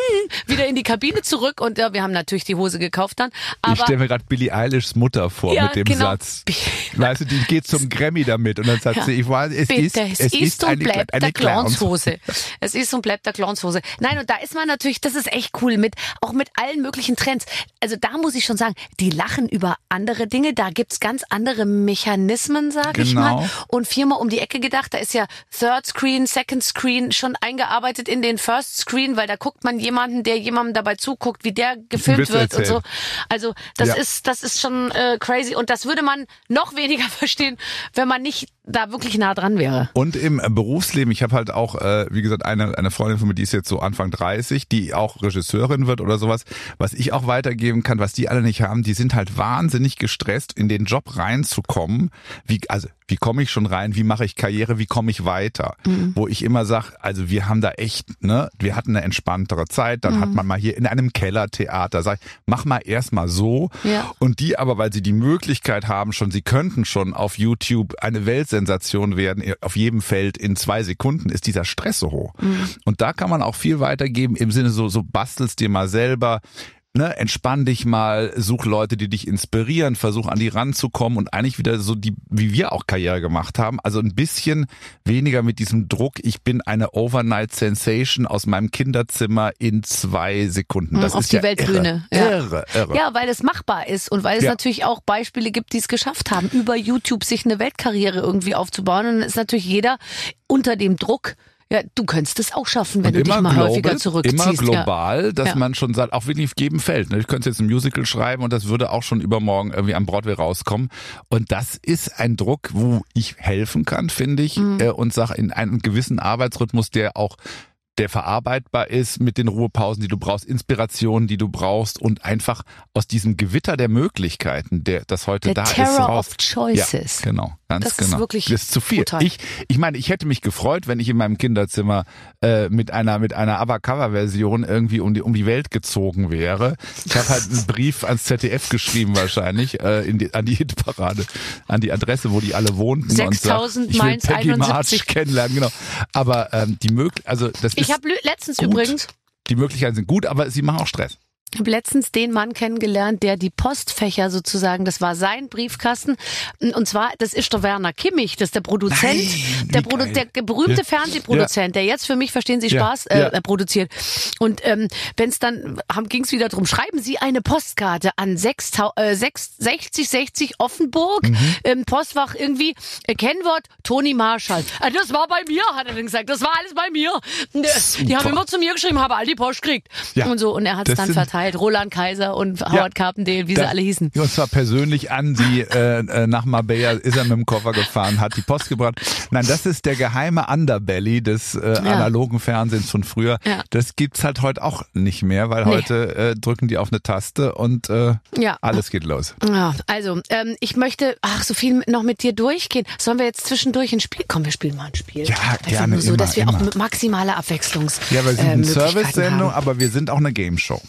Speaker 2: wieder in die Kabine zurück und äh, wir haben natürlich die Hose gekauft dann.
Speaker 4: Ich
Speaker 2: Aber
Speaker 4: stelle mir gerade Billie Eilishs Mutter vor
Speaker 2: Ja,
Speaker 4: mit dem
Speaker 2: genau.
Speaker 4: Satz. Weißt du, die geht zum Grammy damit und dann sagt
Speaker 2: Ja.
Speaker 4: sie, ich weiß, es
Speaker 2: Bitte,
Speaker 4: ist,
Speaker 2: es,
Speaker 4: es
Speaker 2: ist, und
Speaker 4: eine,
Speaker 2: bleibt
Speaker 4: eine
Speaker 2: der
Speaker 4: Clownshose.
Speaker 2: Es ist und bleibt der Clownshose. Nein, und da ist man natürlich, das ist echt cool mit, auch mit allen möglichen Trends. Also da muss ich schon sagen, die lachen über andere Dinge. Da gibt's ganz andere Mechanismen, sag ich
Speaker 4: Genau.
Speaker 2: mal. Und viermal um die Ecke gedacht, da ist ja Third Screen, Second Screen schon eingearbeitet in den First Screen, weil da guckt man jemanden, der jemandem dabei zuguckt, wie der gefilmt wird und so. Also das
Speaker 4: Ja.
Speaker 2: ist, das ist schon äh, crazy. Und das würde man noch weniger verstehen, wenn man nicht da wirklich nah dran wäre.
Speaker 4: Und im Berufsleben, ich habe halt auch, äh, wie gesagt, eine, eine Freundin von mir, die ist jetzt so Anfang 30, die auch Regisseurin wird oder sowas. Was ich auch weitergeben kann, was die alle nicht haben, die sind halt wahnsinnig gestresst, in den Job reinzukommen. Wie, also, wie komme ich schon rein? Wie mache ich Karriere? Wie komme ich weiter?
Speaker 2: Mhm.
Speaker 4: Wo ich immer sage, also wir haben da echt, ne, wir hatten eine entspanntere Zeit, dann
Speaker 2: Mhm.
Speaker 4: hat man mal hier in einem Kellertheater, sag ich, mach mal erstmal so.
Speaker 2: Ja.
Speaker 4: Und die aber, weil sie die Möglichkeit haben schon, sie könnten schon auf YouTube eine Weltsensation werden, auf jedem Feld in zwei Sekunden, ist dieser Stress so hoch. Und da kann man auch viel weitergeben im Sinne so, so bastelst dir mal selber, ne, entspann dich mal, such Leute, die dich inspirieren, versuch an die ranzukommen und eigentlich wieder so die, wie wir auch Karriere gemacht haben. Also ein bisschen weniger mit diesem Druck, ich bin eine Overnight Sensation aus meinem Kinderzimmer in zwei Sekunden. Das
Speaker 2: Mhm, auf
Speaker 4: ist
Speaker 2: die
Speaker 4: ja
Speaker 2: Weltbühne,
Speaker 4: Irre,
Speaker 2: ja.
Speaker 4: irre, irre.
Speaker 2: Ja, weil es machbar ist und weil es
Speaker 4: Ja.
Speaker 2: natürlich auch Beispiele gibt, die es geschafft haben, über YouTube sich eine Weltkarriere irgendwie aufzubauen. Und dann ist natürlich jeder unter dem Druck, ja, du könntest es auch schaffen, wenn
Speaker 4: Und
Speaker 2: du dich mal häufiger zurückziehst.
Speaker 4: Immer global, dass
Speaker 2: Ja.
Speaker 4: man schon sagt, auch wirklich auf jedem Feld. ne? Ich könnte jetzt ein Musical schreiben und das würde auch schon übermorgen irgendwie am Broadway rauskommen. Und das ist ein Druck, wo ich helfen kann, finde ich,
Speaker 2: Mhm.
Speaker 4: äh, und sage in einem gewissen Arbeitsrhythmus, der auch der verarbeitbar ist mit den Ruhepausen, die du brauchst, Inspirationen, die du brauchst und einfach aus diesem Gewitter der Möglichkeiten, der das heute
Speaker 2: Der
Speaker 4: da ist,
Speaker 2: Terror
Speaker 4: raus.
Speaker 2: of Choices.
Speaker 4: Ja, genau, ganz
Speaker 2: Das ist
Speaker 4: genau.
Speaker 2: wirklich
Speaker 4: das ist zu viel.
Speaker 2: brutal.
Speaker 4: Ich, ich meine, ich hätte mich gefreut, wenn ich in meinem Kinderzimmer äh, mit einer mit einer ABBA-Cover-Version irgendwie um die um die Welt gezogen wäre. Ich habe halt einen Brief ans ZDF geschrieben wahrscheinlich äh, in die, an die Hitparade, an die Adresse, wo die alle wohnten und sagt,
Speaker 2: 6000
Speaker 4: ich will
Speaker 2: Mainz
Speaker 4: Peggy
Speaker 2: 71.
Speaker 4: March kennenlernen, genau. Aber ähm, die möglich, also das
Speaker 2: Ich
Speaker 4: ist
Speaker 2: habe letztens
Speaker 4: gut.
Speaker 2: übrigens
Speaker 4: die Möglichkeiten sind gut, aber sie machen auch Stress.
Speaker 2: Ich habe letztens den Mann kennengelernt, der die Postfächer sozusagen, das war sein Briefkasten. Und zwar, das ist der Werner Kimmich, das ist der Produzent,
Speaker 4: Nein,
Speaker 2: der, Produ
Speaker 4: geil.
Speaker 2: der berühmte
Speaker 4: Ja.
Speaker 2: Fernsehproduzent, der jetzt für mich, verstehen Sie,
Speaker 4: Ja.
Speaker 2: Spaß
Speaker 4: Ja.
Speaker 2: äh, produziert. Und ähm, wenn es dann, ging es wieder drum, schreiben Sie eine Postkarte an 6, äh, 6, 60 60 Offenburg,
Speaker 4: Mhm.
Speaker 2: ähm, Postfach irgendwie, äh, Kennwort Toni Marschall. Äh, das war bei mir, hat er dann gesagt, das war alles bei mir. Und, äh, die haben immer zu mir geschrieben, habe all die Post gekriegt.
Speaker 4: Ja.
Speaker 2: Und so, und er hat es dann
Speaker 4: sind-
Speaker 2: verteilt. Roland Kaiser und Howard Carpendale, wie sie
Speaker 4: Da-
Speaker 2: alle hießen.
Speaker 4: Und zwar persönlich an sie äh, äh, nach Marbella ist er mit dem Koffer gefahren, hat die Post gebracht. Nein, das ist der geheime Underbelly des äh, analogen Fernsehens von früher.
Speaker 2: Ja.
Speaker 4: Das gibt's halt heute auch nicht mehr, weil
Speaker 2: Nee.
Speaker 4: heute äh, drücken die auf eine Taste und äh,
Speaker 2: Ja.
Speaker 4: alles geht los.
Speaker 2: Ja, also, ähm, ich möchte, ach, so viel noch mit dir durchgehen. Sollen wir jetzt zwischendurch ein Spiel? Komm, wir spielen mal ein Spiel.
Speaker 4: Ja,
Speaker 2: Einfach
Speaker 4: gerne,
Speaker 2: nur so, dass wir
Speaker 4: immer,
Speaker 2: auch
Speaker 4: immer.
Speaker 2: maximaler Abwechslungs
Speaker 4: Ja, wir sind
Speaker 2: äh,
Speaker 4: eine Service-Sendung, aber wir sind auch eine Game-Show.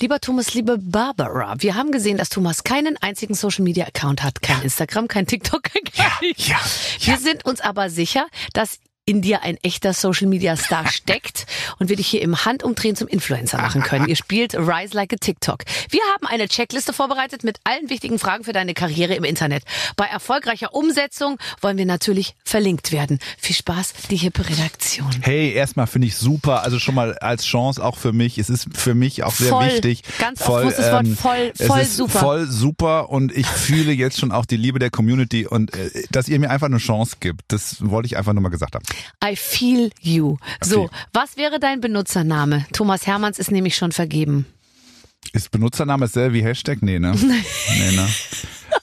Speaker 2: Lieber Thomas, liebe Barbara, wir haben gesehen, dass Thomas keinen einzigen Social-Media-Account hat. Kein Instagram, kein TikTok, kein
Speaker 4: Ja, ja,
Speaker 2: Wir
Speaker 4: ja.
Speaker 2: sind uns aber sicher, dass in dir ein echter Social Media Star steckt und wir dich hier im Handumdrehen zum Influencer machen können. Ihr spielt Rise Like a TikTok. Wir haben eine Checkliste vorbereitet mit allen wichtigen Fragen für deine Karriere im Internet. Bei erfolgreicher Umsetzung wollen wir natürlich verlinkt werden. Viel Spaß, die hippe Redaktion.
Speaker 4: Hey, erstmal finde ich super, also schon mal als Chance auch für mich. Es ist für mich auch sehr
Speaker 2: Voll.
Speaker 4: wichtig.
Speaker 2: Ganz oft
Speaker 4: voll,
Speaker 2: muss das Wort
Speaker 4: ähm,
Speaker 2: voll- voll
Speaker 4: ist
Speaker 2: super.
Speaker 4: Voll super und ich fühle jetzt schon auch die Liebe der Community und äh, dass ihr mir einfach eine Chance gibt. Das wollte ich einfach nur mal gesagt haben.
Speaker 2: I feel you. So,
Speaker 4: Okay.
Speaker 2: was wäre dein Benutzername? Thomas Hermanns ist nämlich schon vergeben.
Speaker 4: Ist Benutzername dasselbe wie Hashtag? Nee, ne? nee, ne?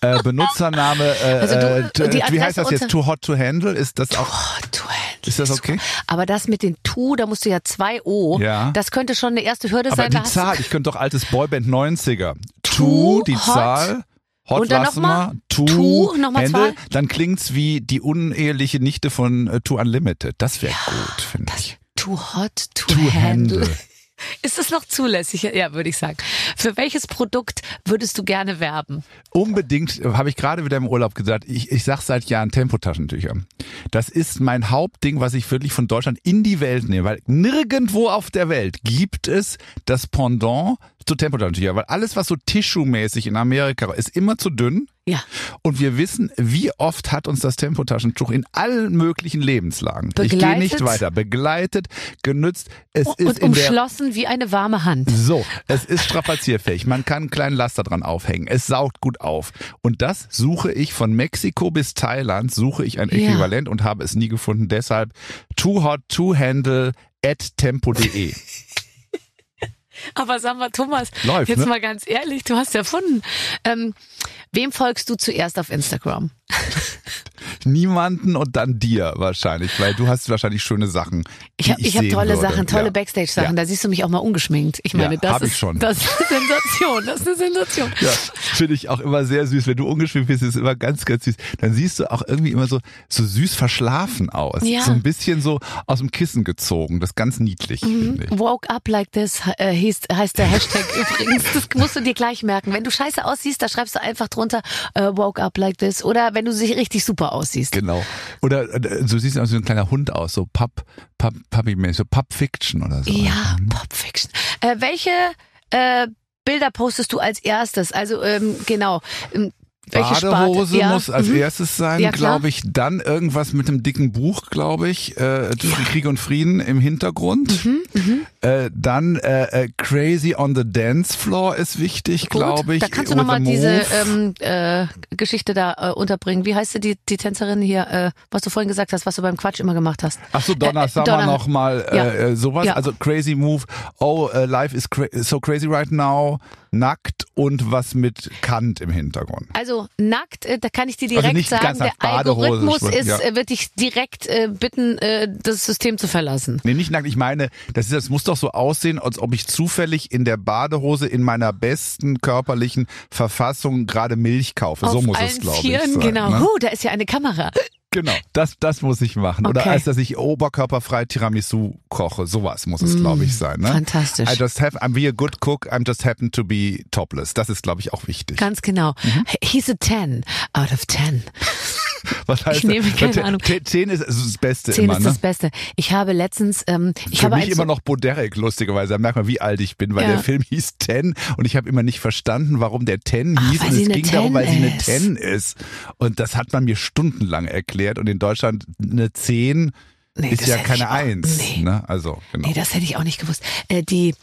Speaker 4: Äh, Benutzername, äh,
Speaker 2: Also du-
Speaker 4: äh,
Speaker 2: die
Speaker 4: wie heißt das jetzt? Too hot to handle? Ist das auch?
Speaker 2: Oh, du Held.
Speaker 4: Ist das okay?
Speaker 2: Aber das mit den Tu, da musst du ja zwei O.
Speaker 4: Ja.
Speaker 2: Das könnte schon eine erste Hürde
Speaker 4: Aber
Speaker 2: sein.
Speaker 4: die
Speaker 2: hast du-
Speaker 4: Zahl, ich könnte doch altes Boyband 90er.
Speaker 2: Too,
Speaker 4: Too, die. Zahl. Hot
Speaker 2: Und dann
Speaker 4: lassen
Speaker 2: noch mal
Speaker 4: wir. Too,
Speaker 2: Too, noch mal
Speaker 4: Handle.
Speaker 2: zwei.
Speaker 4: Dann klingt's wie die uneheliche Nichte von äh, Too Unlimited. Das wäre gut, finde ich.
Speaker 2: Too hot, too,
Speaker 4: Too
Speaker 2: handle.
Speaker 4: handle.
Speaker 2: Ist das noch zulässig? Ja, würde ich sagen. Für welches Produkt würdest du gerne werben?
Speaker 4: Unbedingt, äh, habe ich gerade wieder im Urlaub gesagt, ich, ich sag seit Jahren Tempotaschentücher. Das ist mein Hauptding, was ich wirklich von Deutschland in die Welt nehme, weil nirgendwo auf der Welt gibt es das Pendant zu Tempotaschentücher, weil alles, was so Tissue-mäßig in Amerika ist, immer zu dünn.
Speaker 2: Ja.
Speaker 4: Und wir wissen, wie oft hat uns das Tempotaschentuch in allen möglichen Lebenslagen. Ich gehe
Speaker 2: Begleitet.
Speaker 4: nicht weiter. Begleitet, genützt. Es ist
Speaker 2: Und
Speaker 4: in der
Speaker 2: umschlossen wie eine warme Hand.
Speaker 4: so, es ist strapazierfähig. Man kann einen kleinen Laster dran aufhängen. Es saugt gut auf. Und das suche ich von Mexiko bis Thailand, suche ich ein
Speaker 2: Ja.
Speaker 4: Äquivalent und habe es nie gefunden. Deshalb too hot to handle at tempo.de.
Speaker 2: Aber sag mal, Thomas,
Speaker 4: Läuft,
Speaker 2: jetzt
Speaker 4: ne?
Speaker 2: mal ganz ehrlich, du hast erfunden. Ähm, wem folgst du zuerst auf Instagram?
Speaker 4: Niemanden und dann dir wahrscheinlich, weil du hast wahrscheinlich schöne Sachen.
Speaker 2: Ich habe ich hab tolle
Speaker 4: würde.
Speaker 2: Sachen, tolle
Speaker 4: Ja.
Speaker 2: Backstage-Sachen.
Speaker 4: Ja.
Speaker 2: Da siehst du mich auch mal ungeschminkt. Ich meine,
Speaker 4: Ja,
Speaker 2: das, ist,
Speaker 4: schon.
Speaker 2: das ist eine Sensation. Das ist eine Sensation.
Speaker 4: Ja, finde ich auch immer sehr süß. Wenn du ungeschminkt bist, ist es immer ganz, ganz süß. Dann siehst du auch irgendwie immer so, so süß verschlafen aus. So ein bisschen so aus dem Kissen gezogen. Das ist ganz niedlich,
Speaker 2: Mhm. Woke up like this äh, hieß, heißt der Hashtag übrigens. Das musst du dir gleich merken. Wenn du scheiße aussiehst, da schreibst du einfach drunter äh, woke up like this. Oder wenn du sich richtig super aussiehst.
Speaker 4: Genau. Oder äh, so siehst du aus wie ein kleiner Hund aus, so Pub, Pub, Puppy so Pub Fiction oder so.
Speaker 2: Ja, Pop Fiction. Äh, welche äh, Bilder postest du als erstes? Also ähm, genau. Welche
Speaker 4: Badehose?
Speaker 2: Ja,
Speaker 4: muss als
Speaker 2: mhm.
Speaker 4: erstes sein,
Speaker 2: Ja,
Speaker 4: glaube ich. Dann irgendwas mit einem dicken Buch, glaube ich. Äh, Krieg und Frieden im Hintergrund.
Speaker 2: Mhm,
Speaker 4: Äh, dann äh, äh, Crazy on the Dance Floor ist wichtig, glaube ich.
Speaker 2: Da kannst du nochmal diese ähm, äh, Geschichte da äh, unterbringen. Wie heißt die, die Tänzerin hier, äh, was du vorhin gesagt hast, was du beim Quatsch immer gemacht hast?
Speaker 4: Ach so, Donna
Speaker 2: Äh,
Speaker 4: Summer
Speaker 2: Donna-
Speaker 4: noch mal äh,
Speaker 2: Ja.
Speaker 4: äh, sowas. Also Crazy Move. Oh, äh, Life is cra so crazy right now. Nackt und was mit Kant im Hintergrund.
Speaker 2: Also nackt, äh, da kann ich dir direkt
Speaker 4: Also nicht
Speaker 2: sagen, der
Speaker 4: Badehose,
Speaker 2: Algorithmus
Speaker 4: Schwimmen,
Speaker 2: ist,
Speaker 4: ja.
Speaker 2: äh, wird dich direkt äh, bitten, äh, das System zu verlassen.
Speaker 4: Nee, nicht nackt. Ich meine, das, ist, das muss doch so aussehen, als ob ich zufällig in der Badehose in meiner besten körperlichen Verfassung gerade Milch kaufe. so
Speaker 2: Auf
Speaker 4: muss
Speaker 2: allen
Speaker 4: es, glaube ich.
Speaker 2: Vieren,
Speaker 4: Sein,
Speaker 2: genau.
Speaker 4: Ne?
Speaker 2: Huh, da ist ja eine Kamera.
Speaker 4: Genau, das, das muss ich machen. Oder
Speaker 2: Okay.
Speaker 4: als dass ich oberkörperfrei Tiramisu koche. Sowas muss es, glaube ich, sein. Ne?
Speaker 2: Mm, fantastisch.
Speaker 4: I just have, I'm be a good cook, I'm just happen to be topless. Das ist, glaube ich, auch wichtig.
Speaker 2: Ganz genau.
Speaker 4: Mhm.
Speaker 2: He's a 10 out of 10.
Speaker 4: Was heißt
Speaker 2: Ich nehme keine
Speaker 4: Zehn-
Speaker 2: Ahnung.
Speaker 4: Zehn ist das Beste
Speaker 2: 10
Speaker 4: immer,
Speaker 2: ist
Speaker 4: ne?
Speaker 2: das Beste. Ich habe letztens, ähm, ich
Speaker 4: Für
Speaker 2: habe
Speaker 4: mich immer noch Boderek, lustigerweise. Da merkt man, wie alt ich bin, weil
Speaker 2: Ja.
Speaker 4: der Film hieß Ten und ich habe immer nicht verstanden, warum der Ten
Speaker 2: Ach,
Speaker 4: hieß. und es ging darum, weil sie
Speaker 2: 10
Speaker 4: eine. Ten ist. Und das hat man mir stundenlang erklärt. Und in Deutschland eine Zehn
Speaker 2: Nee,
Speaker 4: ist ja keine
Speaker 2: auch-
Speaker 4: Eins.
Speaker 2: nee.
Speaker 4: Ne? Also, genau.
Speaker 2: Nee, das hätte ich auch nicht gewusst. Äh, die,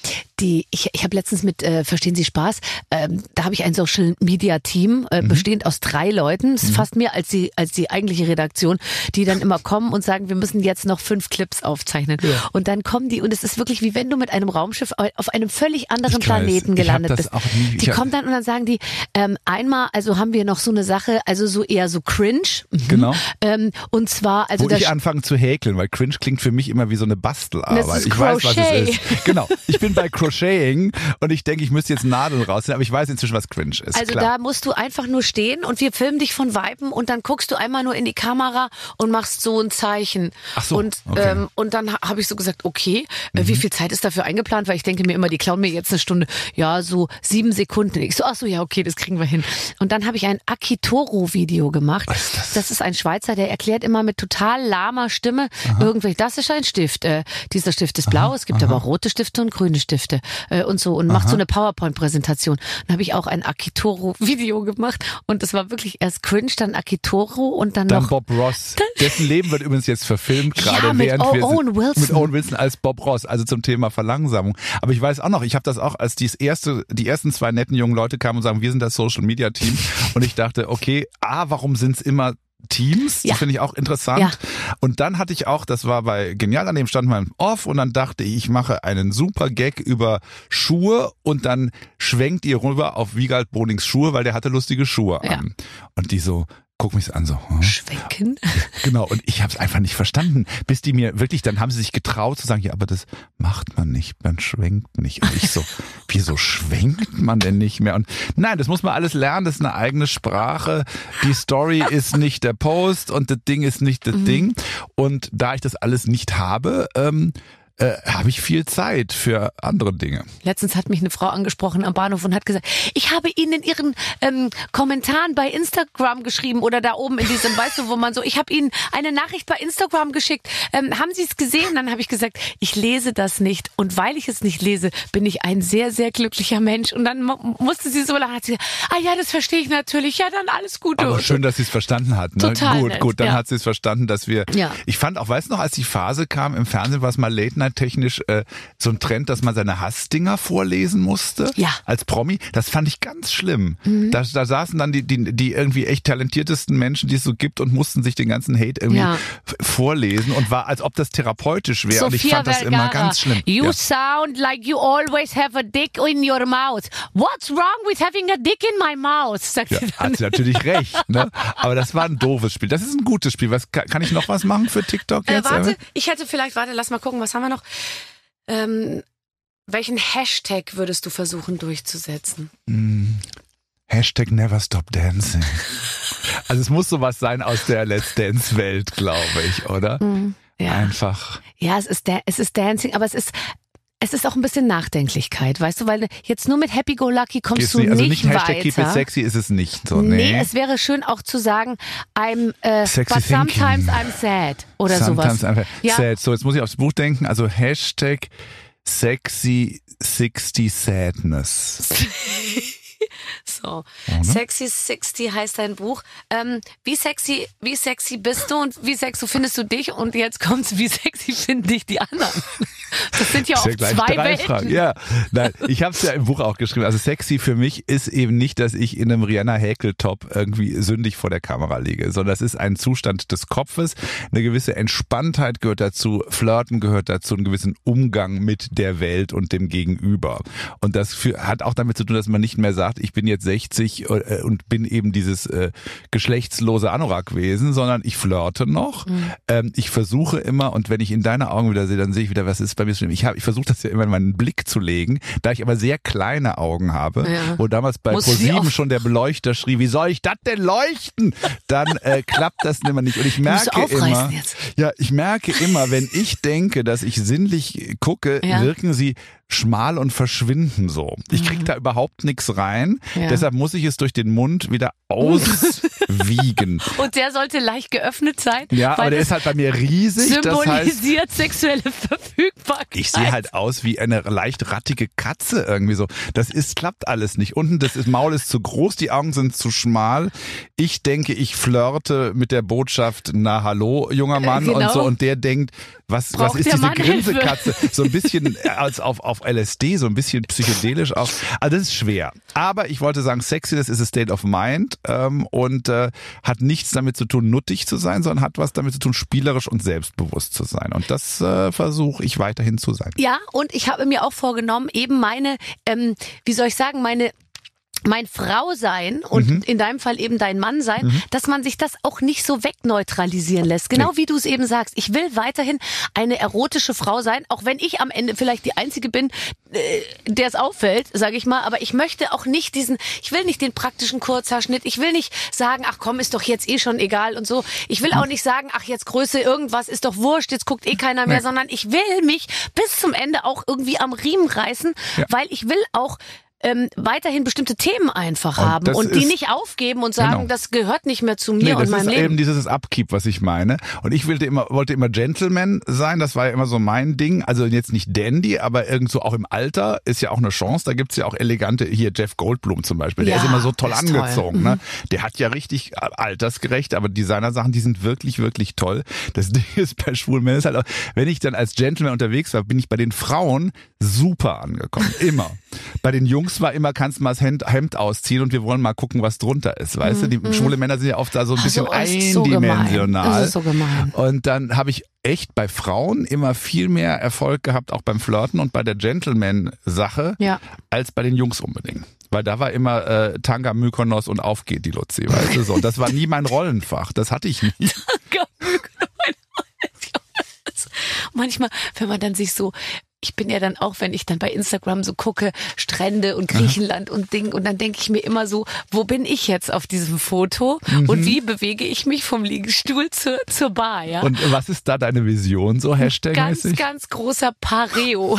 Speaker 2: die, ich, ich habe letztens mit, äh, verstehen Sie Spaß, ähm, da habe ich ein Social Media Team, äh,
Speaker 4: Mhm.
Speaker 2: bestehend aus drei Leuten, das ist fast mehr als die, als die eigentliche Redaktion, die dann immer kommen und sagen, wir müssen jetzt noch fünf Clips aufzeichnen. Und dann kommen die, und es ist wirklich wie wenn du mit einem Raumschiff auf einem völlig anderen
Speaker 4: Ich weiß,
Speaker 2: Planeten
Speaker 4: hab
Speaker 2: gelandet bist.
Speaker 4: auch nie-
Speaker 2: die kommen dann und dann sagen die, ähm, einmal, also haben wir noch so eine Sache, also so eher so cringe. Mhm.
Speaker 4: Genau.
Speaker 2: Ähm, und zwar, also
Speaker 4: Wo ich anfange zu häkeln, weil Cringe klingt für mich immer wie so eine Bastelarbeit. Ich weiß, was
Speaker 2: Crochet.
Speaker 4: es ist. Genau. Ich bin bei Crocheting und ich denke, ich müsste jetzt Nadeln rausnehmen, aber ich weiß inzwischen, was Cringe ist.
Speaker 2: Also
Speaker 4: Klar.
Speaker 2: da musst du einfach nur stehen und wir filmen dich von Weiben und dann guckst du einmal nur in die Kamera und machst so ein Zeichen.
Speaker 4: Ach so,
Speaker 2: und,
Speaker 4: okay. Mhm.
Speaker 2: ähm, und dann ha- habe ich so gesagt, okay, äh, wie viel Zeit ist dafür eingeplant? Weil ich denke mir immer, die klauen mir jetzt eine Stunde. Ja, so sieben Sekunden. Ich so, ach so, ja, okay, das kriegen wir hin. Und dann habe ich ein Akitoru-Video gemacht.
Speaker 4: Was ist das?
Speaker 2: ist ein Schweizer, der erklärt immer mit total lahmer Stimme, irgendwelche, das ist ein Stift. Äh, dieser Stift ist blau, es gibt aber auch rote Stifte und grüne Stifte äh, und so und macht so eine PowerPoint-Präsentation. Dann habe ich auch ein Akitoro-Video gemacht und es war wirklich erst cringe, dann Akitoro und dann,
Speaker 4: Dann
Speaker 2: noch
Speaker 4: Bob Ross. Dessen Leben wird übrigens jetzt verfilmt, gerade
Speaker 2: Ja, mit
Speaker 4: während wir
Speaker 2: Owen Wilson.
Speaker 4: mit Owen Wilson als Bob Ross, also zum Thema Verlangsamung. Aber ich weiß auch noch, ich habe das auch, als dies erste, die ersten zwei netten jungen Leute kamen und sagen, wir sind das Social Media Team. und ich dachte, okay, A, warum sind es immer Teams?
Speaker 2: Ja.
Speaker 4: Das finde ich auch interessant.
Speaker 2: Ja.
Speaker 4: Und dann hatte ich auch, das war bei Genial, an dem stand mein Off und dann dachte ich, ich mache einen super Gag über Schuhe und dann schwenkt ihr rüber auf Wiegald Bonings Schuhe, weil der hatte lustige Schuhe
Speaker 2: Ja.
Speaker 4: an. Und die so, guck mich an so, hm?
Speaker 2: Schwenken.
Speaker 4: Genau, und ich habe es einfach nicht verstanden, bis die mir wirklich, dann haben sie sich getraut zu sagen, ja, aber das macht man nicht, man schwenkt nicht. Und ich so, wieso schwenkt man denn nicht mehr? Und nein, das muss man alles lernen, das ist eine eigene Sprache. Die Story ist nicht der Post und das Ding ist nicht das Ding. Und da ich das alles nicht habe, ähm, äh, habe ich viel Zeit für andere Dinge.
Speaker 2: Letztens hat mich eine Frau angesprochen am Bahnhof und hat gesagt, ich habe Ihnen in Ihren ähm, Kommentaren bei Instagram geschrieben oder da oben in diesem, weißt du, wo man so, ich habe Ihnen eine Nachricht bei Instagram geschickt. Ähm, haben Sie es gesehen? Dann habe ich gesagt, ich lese das nicht. Und weil ich es nicht lese, bin ich ein sehr, sehr glücklicher Mensch. Und dann mu- musste sie so lachen, hat sie gesagt, ah ja, das verstehe ich natürlich. Ja, dann alles Gute.
Speaker 4: Aber schön, dass sie es verstanden hat. Ne?
Speaker 2: Total
Speaker 4: gut,
Speaker 2: nett,
Speaker 4: gut, dann
Speaker 2: ja.
Speaker 4: hat sie es verstanden, dass wir.
Speaker 2: Ja.
Speaker 4: Ich fand auch, weißt du noch, als die Phase kam im Fernsehen, war es mal Late Night technisch äh, so ein Trend, dass man seine Hassdinger vorlesen musste.
Speaker 2: Ja. Mhm.
Speaker 4: Als Promi. Das fand ich ganz schlimm. Da, da saßen dann die, die, die irgendwie echt talentiertesten Menschen, die es so gibt und mussten sich den ganzen Hate irgendwie
Speaker 2: Ja.
Speaker 4: vorlesen und war, als ob das therapeutisch wäre. Und ich fand das
Speaker 2: Vergara,
Speaker 4: immer ganz schlimm.
Speaker 2: You
Speaker 4: Ja.
Speaker 2: sound like you always have a dick in your mouth. What's wrong with having a dick in my mouth? Sagt
Speaker 4: Ja,
Speaker 2: sie dann.
Speaker 4: hat sie natürlich recht, ne? Aber das war ein doofes Spiel. Das ist ein gutes Spiel. Was kann, ich noch was machen für TikTok
Speaker 2: Äh,
Speaker 4: jetzt?
Speaker 2: warte,
Speaker 4: Evan?
Speaker 2: ich hätte vielleicht, warte, lass mal gucken, was haben wir noch? Ähm, welchen Hashtag würdest du versuchen durchzusetzen?
Speaker 4: Hashtag never stop dancing. Also es muss sowas sein aus der Let's Dance Welt, glaube ich, oder?
Speaker 2: Ja,
Speaker 4: Einfach.
Speaker 2: ja es, ist da es ist Dancing, aber es ist, es ist auch ein bisschen Nachdenklichkeit, weißt du, weil jetzt nur mit Happy Go Lucky kommst
Speaker 4: Geht's
Speaker 2: du
Speaker 4: nicht, also
Speaker 2: nicht,
Speaker 4: nicht Hashtag
Speaker 2: weiter.
Speaker 4: keep it sexy ist es nicht so.
Speaker 2: Nee.
Speaker 4: Nee,
Speaker 2: es wäre schön auch zu sagen, I'm, äh,
Speaker 4: Sexy
Speaker 2: but sometimes
Speaker 4: thinking.
Speaker 2: I'm sad oder
Speaker 4: Sometimes
Speaker 2: sowas.
Speaker 4: einfach
Speaker 2: Ja.
Speaker 4: sad. So, jetzt muss ich aufs Buch denken. Also Hashtag sexy 60 sadness.
Speaker 2: So, Sexy 60 heißt dein Buch. Ähm, wie sexy, wie sexy bist du und wie sexy findest du dich? Und jetzt kommt's, wie sexy finden dich die anderen? Das sind ja auch zwei Welten.
Speaker 4: Fragen. Ja, nein, ich habe es ja im Buch auch geschrieben. Also sexy für mich ist eben nicht, dass ich in einem Rihanna Häkel-Top irgendwie sündig vor der Kamera liege, sondern das ist ein Zustand des Kopfes. Eine gewisse Entspanntheit gehört dazu, Flirten gehört dazu, einen gewissen Umgang mit der Welt und dem Gegenüber. Und das für, hat auch damit zu tun, dass man nicht mehr sagt, ich bin jetzt 60 äh, und bin eben dieses äh, geschlechtslose Anorak-Wesen, sondern ich flirte noch. Ähm, ich versuche immer, und wenn ich in deine Augen wieder sehe, dann sehe ich wieder, was ist bei mir schlimm. Ich, hab, ich versuche das ja immer in meinen Blick zu legen, da ich aber sehr kleine Augen habe,
Speaker 2: Ja.
Speaker 4: wo damals bei ProSieben schon der Beleuchter schrie, wie soll ich das denn leuchten? Dann äh, klappt das immer nicht. Und ich merke immer,
Speaker 2: jetzt.
Speaker 4: ja, ich merke immer, wenn ich denke, dass ich sinnlich gucke,
Speaker 2: Ja.
Speaker 4: wirken sie schmal und verschwinden so. Ich krieg da überhaupt nichts rein.
Speaker 2: Mhm. Ja.
Speaker 4: Deshalb muss ich es durch den Mund wieder auswiegen.
Speaker 2: Und der sollte leicht geöffnet sein.
Speaker 4: Ja, aber der ist halt bei mir riesig. Das heißt,
Speaker 2: symbolisiert sexuelle Verfügbarkeit.
Speaker 4: ich sehe halt aus wie eine leicht rattige Katze irgendwie so. Das ist, klappt alles nicht. Unten das ist, Maul ist zu groß, die Augen sind zu schmal. Ich denke, ich flirte mit der Botschaft, na hallo, junger Mann
Speaker 2: genau.
Speaker 4: und so. Und der denkt, was, was ist diese
Speaker 2: Mann Hilfe?
Speaker 4: Grinsekatze? So ein bisschen als auf, auf LSD, so ein bisschen psychedelisch auch. Also das ist schwer. Aber ich wollte sagen, Sexiness is a state of mind ähm, und äh, hat nichts damit zu tun, nuttig zu sein, sondern hat was damit zu tun, spielerisch und selbstbewusst zu sein. Und das äh, versuche ich weiterhin zu sein.
Speaker 2: Ja, und ich habe mir auch vorgenommen, eben meine, ähm, wie soll ich sagen, meine mein Frau sein und
Speaker 4: Mhm.
Speaker 2: in deinem Fall eben dein Mann sein, dass man sich das auch nicht so wegneutralisieren lässt. Genau wie du es eben sagst. Ich will weiterhin eine erotische Frau sein, auch wenn ich am Ende vielleicht die einzige bin, äh, der es auffällt, sage ich mal. Aber ich möchte auch nicht diesen, ich will nicht den praktischen Kurzhaarschnitt. Ich will nicht sagen, ach komm, ist doch jetzt eh schon egal und so. Ich will auch nicht sagen, ach jetzt Größe irgendwas ist doch wurscht, jetzt guckt eh keiner mehr,
Speaker 4: Nee.
Speaker 2: sondern ich will mich bis zum Ende auch irgendwie am Riemen reißen,
Speaker 4: Ja.
Speaker 2: weil ich will auch ähm, weiterhin bestimmte Themen einfach
Speaker 4: Und
Speaker 2: haben
Speaker 4: das
Speaker 2: und die
Speaker 4: ist-
Speaker 2: nicht aufgeben und sagen,
Speaker 4: Genau.
Speaker 2: das gehört nicht mehr zu mir
Speaker 4: Nee,
Speaker 2: und
Speaker 4: das
Speaker 2: meinem
Speaker 4: ist
Speaker 2: Leben.
Speaker 4: eben dieses Upkeep, was ich meine. Und ich wollte immer, wollte immer Gentleman sein, das war ja immer so mein Ding. Also jetzt nicht Dandy, aber irgendwo auch im Alter ist ja auch eine Chance. Da gibt's ja auch elegante, hier Jeff Goldblum zum Beispiel, der
Speaker 2: Ja,
Speaker 4: ist immer so toll
Speaker 2: ist toll.
Speaker 4: angezogen. Ne? Der hat ja richtig altersgerecht, aber Designersachen, die sind wirklich, wirklich toll. Das Ding ist bei schwulen Männern ist halt auch, wenn ich dann als Gentleman unterwegs war, bin ich bei den Frauen super angekommen. Immer. bei den Jungs war immer, kannst mal das Hemd, ausziehen und wir wollen mal gucken, was drunter ist. Weißt du, die schwule Männer sind ja oft da so ein bisschen
Speaker 2: Mhm, Also, ist so gemein.
Speaker 4: eindimensional.
Speaker 2: So gemein.
Speaker 4: Und dann habe ich echt bei Frauen immer viel mehr Erfolg gehabt, auch beim Flirten und bei der Gentleman-Sache,
Speaker 2: Ja.
Speaker 4: als bei den Jungs unbedingt. Weil da war immer äh, Tanga, Mykonos und auf geht die Luzi, weißt du so. Und das war nie mein Rollenfach, das hatte ich nie.
Speaker 2: Manchmal, wenn man dann sich so, ich bin ja dann auch, wenn ich dann bei Instagram so gucke, Strände und Griechenland und Ding, und dann denke ich mir immer so, wo bin ich jetzt auf diesem Foto und wie bewege ich mich vom Liegestuhl zur, zur Bar, ja?
Speaker 4: Und was ist da deine Vision so,
Speaker 2: ganz,
Speaker 4: Hashtag-mäßig?
Speaker 2: ganz großer Pareo.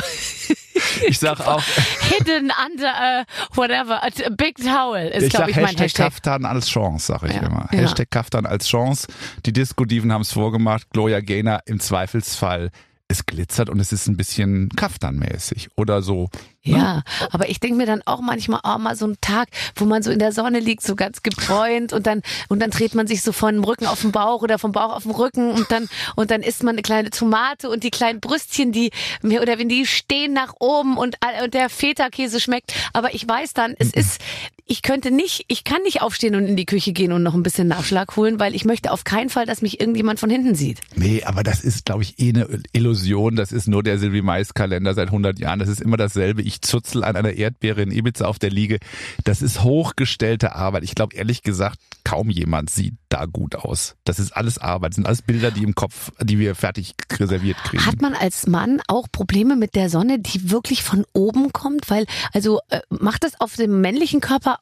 Speaker 4: Ich sag auch,
Speaker 2: Hidden under uh, whatever, a big towel ist, glaube ich, mein
Speaker 4: Hashtag
Speaker 2: Hashtag.
Speaker 4: Kaftan als Chance, sag ich
Speaker 2: Ja,
Speaker 4: immer.
Speaker 2: ja.
Speaker 4: Hashtag Kaftan als Chance. Die Disco-Diven haben es vorgemacht. Gloria Gaynor im Zweifelsfall. Es glitzert und es ist ein bisschen Kaftan-mäßig oder so.
Speaker 2: Ja, aber ich denke mir dann auch manchmal, oh, mal so ein Tag, wo man so in der Sonne liegt, so ganz gebräunt und dann und dann dreht man sich so von dem Rücken auf den Bauch oder vom Bauch auf den Rücken und dann und dann isst man eine kleine Tomate und die kleinen Brüstchen, die mehr oder wenn die stehen nach oben und und der Feta-Käse schmeckt. Aber ich weiß dann, es ist, ich könnte nicht, ich kann nicht aufstehen und in die Küche gehen und noch ein bisschen Nachschlag holen, weil ich möchte auf keinen Fall, dass mich irgendjemand von hinten sieht.
Speaker 4: Nee, aber das ist, glaube ich, eh eine Illusion. Das ist nur der Silvi Mais Kalender seit 100 Jahren. Das ist immer dasselbe. Ich zutzel an einer Erdbeere in Ibiza auf der Liege. Das ist hochgestellte Arbeit. Ich glaube, ehrlich gesagt, kaum jemand sieht da gut aus. Das ist alles Arbeit. Das sind alles Bilder, die im Kopf, die wir fertig reserviert kriegen.
Speaker 2: Hat man als Mann auch Probleme mit der Sonne, die wirklich von oben kommt? Weil, also äh, macht das auf dem männlichen Körper